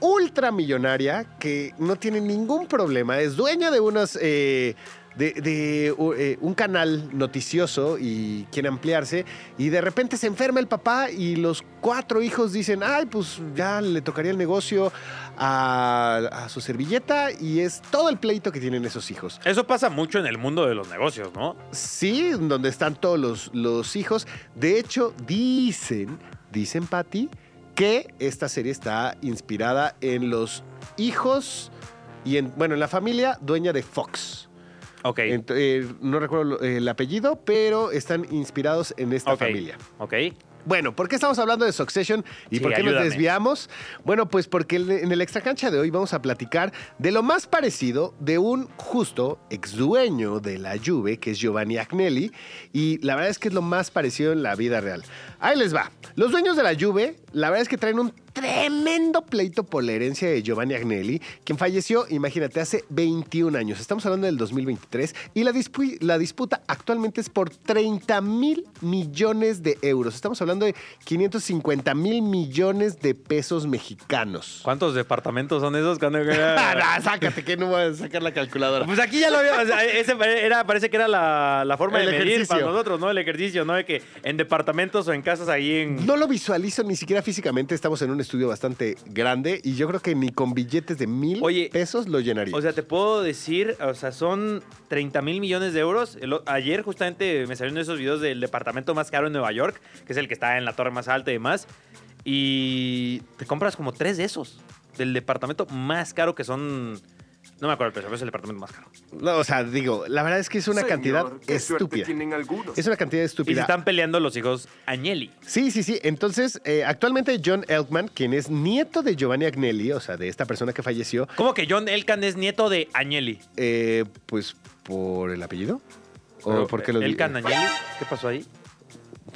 ultra millonaria que no tiene ningún problema. Es dueña de unos. eh, de, eh, un canal noticioso y quiere ampliarse y de repente se enferma el papá y los cuatro hijos dicen, ay, pues ya le tocaría el negocio a, a su servilleta y es todo el pleito que tienen esos hijos. Eso pasa mucho en el mundo de los negocios, ¿no? Sí, donde están todos los, los hijos. De hecho, dicen, dicen Patty, que esta serie está inspirada en los hijos y en, bueno, en la familia dueña de Fox. Ok. Ent- eh, no recuerdo el apellido, pero están inspirados en esta ok, familia. Ok. Bueno, ¿por qué estamos hablando de Succession y Sí, por qué nos desviamos? Bueno, pues porque en el extra cancha de hoy vamos a platicar de lo más parecido de un justo ex dueño de la Juve, que es Giovanni Agnelli, y la verdad es que es lo más parecido en la vida real. Ahí les va. Los dueños de la Juve, la verdad es que traen un tremendo pleito por la herencia de Giovanni Agnelli, quien falleció, imagínate, hace 21 años. Estamos hablando del 2023 y la, dispu- la disputa actualmente es por 30 mil millones de euros. Estamos hablando de 550 mil millones de pesos mexicanos. ¿Cuántos departamentos son esos? Cuando- sácate que no voy a sacar la calculadora. Pues aquí ya lo había. o sea, ese era, parece que era la, la forma El de medir ejercicio. para nosotros, ¿no? El ejercicio, ¿no? De que en departamentos o en casas ahí en. No lo visualizo ni siquiera físicamente. Estamos en un estudio bastante grande y yo creo que ni con billetes de mil Oye, pesos lo llenaría. O sea, te puedo decir, o sea, son 30 mil millones de euros. El ayer justamente me salieron esos videos del departamento más caro en Nueva York, que es el que está en la torre más alta y demás. Y te compras como tres de esos. Del departamento más caro que son... No me acuerdo el precio, pero es el departamento más caro. No, o sea, digo, la verdad es que es una cantidad estúpida. algunos. Es una cantidad Y se estúpida. están peleando los hijos Agnelli. Sí, sí, sí. Entonces, eh, actualmente John Elkman, quien es nieto de Giovanni Agnelli, o sea, de esta persona que falleció, ¿Cómo que John Elkan es nieto de Agnelli? eh, pues por el apellido. ¿O Pero, por qué lo ¿Elkan Agnelli? ¿Qué pasó ahí?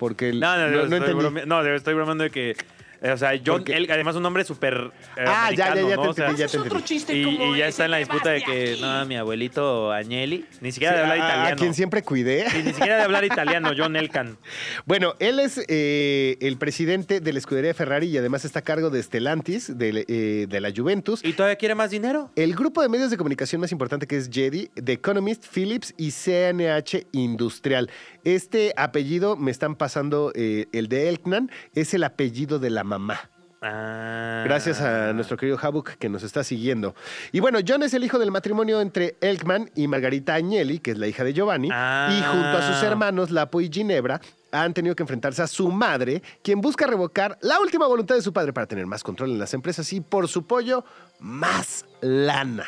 Porque el- No, no, no, no estoy, no, estoy bromeando de que... O sea, John Porque- El, además un nombre súper eh, Ah, ya, ya, ya ¿no? te O sea, entendí, ya te entendí. chiste Y, como y ya está en la disputa de que, no, mi abuelito Agnelli, ni siquiera Sí, de hablar a- italiano. A quien siempre cuidé. Sí, ni siquiera de hablar italiano, John Elkan. Bueno, él es eh, el presidente de la escudería Ferrari y además está a cargo de Stellantis, de, eh, de la Juventus. ¿Y todavía quiere más dinero? El grupo de medios de comunicación más importante que es Jedi, The Economist, Philips y CNH Industrial. Este apellido, me están pasando eh, el de Elkman, es el apellido de la mamá. Ah. Gracias a nuestro querido Habuk que nos está siguiendo. Y bueno, John es el hijo del matrimonio entre Elkman y Margarita Agnelli, que es la hija de Giovanni. Ah. Y junto a sus hermanos, Lapo y Ginebra, han tenido que enfrentarse a su madre, quien busca revocar la última voluntad de su padre para tener más control en las empresas y, por su pollo, más lana.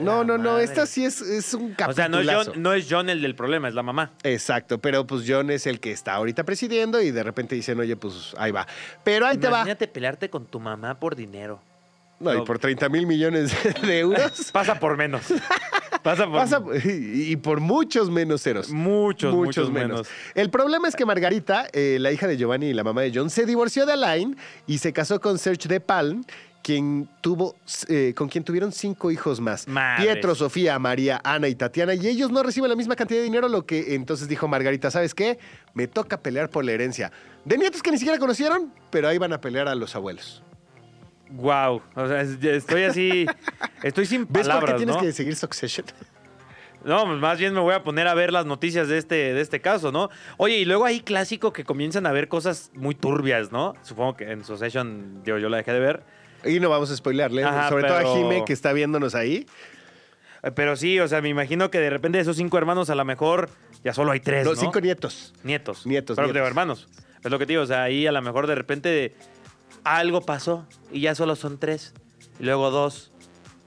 No, no, no, madre. esta sí es, es un O sea, no es. John, no es John el del problema, es la mamá. Exacto, pero pues John es el que está ahorita presidiendo y de repente dicen, oye, pues ahí va. Pero ahí te va. Imagínate pelearte con tu mamá por dinero. No, y por 30 mil millones de euros. Pasa por menos. Pasa por Pasa- y, por muchos menos ceros. muchos, muchos, menos. El problema es que Margarita, eh, la hija de Giovanni y la mamá de John, se divorció de Alain y se casó con Serge de Palm, quien tuvo, eh, con quien tuvieron cinco hijos más. Pietro, Sofía, María, Ana y Tatiana. Y ellos no reciben la misma cantidad de dinero, lo que entonces dijo Margarita, ¿sabes qué? Me toca pelear por la herencia. De nietos que ni siquiera conocieron, pero ahí van a pelear a los abuelos. Wow. O sea, es- estoy así. Estoy sin ¿Ves palabras, por qué tienes ¿no? que seguir Succession? No, pues más bien me voy a poner a ver las noticias de este, de este caso, ¿no? Oye, y luego hay clásico que comienzan a ver cosas muy turbias, ¿no? Supongo que en Succession yo, yo la dejé de ver. Y no vamos a spoilearle, Ajá, sobre todo a Jime que está viéndonos ahí. Eh, Pero sí, o sea, me imagino que de repente de esos cinco hermanos a lo mejor ya solo hay tres, Los ¿no? cinco nietos. Nietos. Nietos, Pero nietos. hermanos. Es lo que te digo, o sea, ahí a lo mejor de repente algo pasó y ya solo son tres. Y luego dos.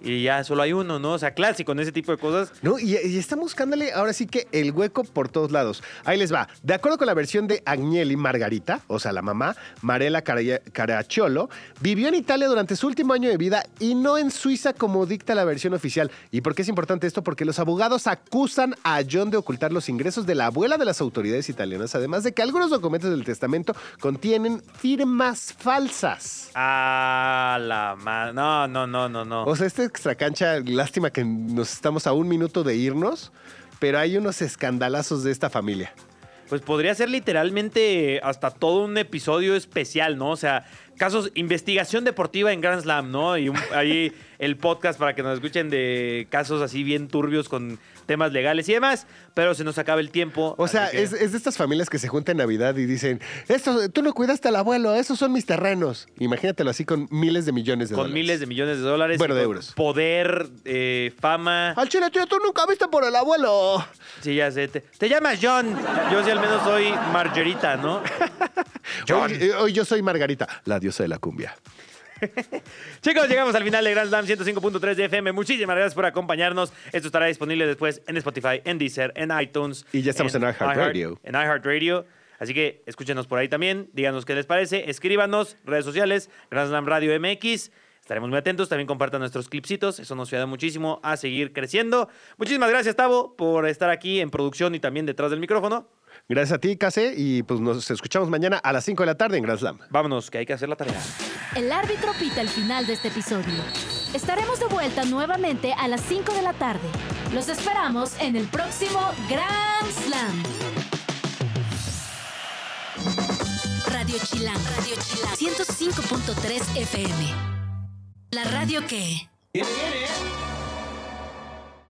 Y ya solo hay uno, ¿no? O sea, clásico en ese tipo de cosas. No, y, y están buscándole ahora sí que el hueco por todos lados. Ahí les va. De acuerdo con la versión de Agnelli Margarita, o sea, la mamá, Marela Cara- Caracciolo, vivió en Italia durante su último año de vida y no en Suiza como dicta la versión oficial. ¿Y por qué es importante esto? Porque los abogados acusan a John de ocultar los ingresos de la abuela de las autoridades italianas, además de que algunos documentos del testamento contienen firmas falsas. Ah, la madre. No, no, no, no, no. O sea, esta extracancha, lástima que nos estamos a un minuto de irnos, pero hay unos escandalazos de esta familia. Pues podría ser literalmente hasta todo un episodio especial, ¿no? O sea, casos, investigación deportiva en Grand Slam, ¿no? Y un- ahí el podcast para que nos escuchen de casos así bien turbios con temas legales y demás, pero se nos acaba el tiempo. O sea, que- es, es de estas familias que se juntan en Navidad y dicen, Esto, tú no cuidaste al abuelo, esos son mis terrenos. Imagínatelo así con miles de millones de con dólares. miles de millones de dólares. Bueno, de con euros. Poder, eh, fama. Al chile, tío, tú nunca viste por el abuelo. Sí, ya sé. Te, te llamas John. Yo sí al menos soy Margerita, ¿no? Hoy, eh, hoy yo soy Margarita, la diosa de la cumbia. Chicos, llegamos al final de Grand Slam 105.3 de FM. Muchísimas gracias por acompañarnos. Esto estará disponible después en Spotify, en Deezer, en iTunes. Y ya estamos en iHeartRadio. iHeart- En iHeartRadio. Así que escúchenos por ahí también. Díganos qué les parece. Escríbanos, redes sociales, Grand Slam Radio MX. Estaremos muy atentos. También compartan nuestros clipsitos. Eso nos ayuda muchísimo a seguir creciendo. Muchísimas gracias, Tavo, por estar aquí en producción y también detrás del micrófono. Gracias a ti, Case, y pues nos escuchamos mañana a las 5 de la tarde en Grand Slam. Vámonos, que hay que hacer la tarea. El árbitro pita el final de este episodio. Estaremos de vuelta nuevamente a las 5 de la tarde. Los esperamos en el próximo Grand Slam. Radio Chilán, Radio Chilán, 105.3 FM. La radio que... Viene, viene.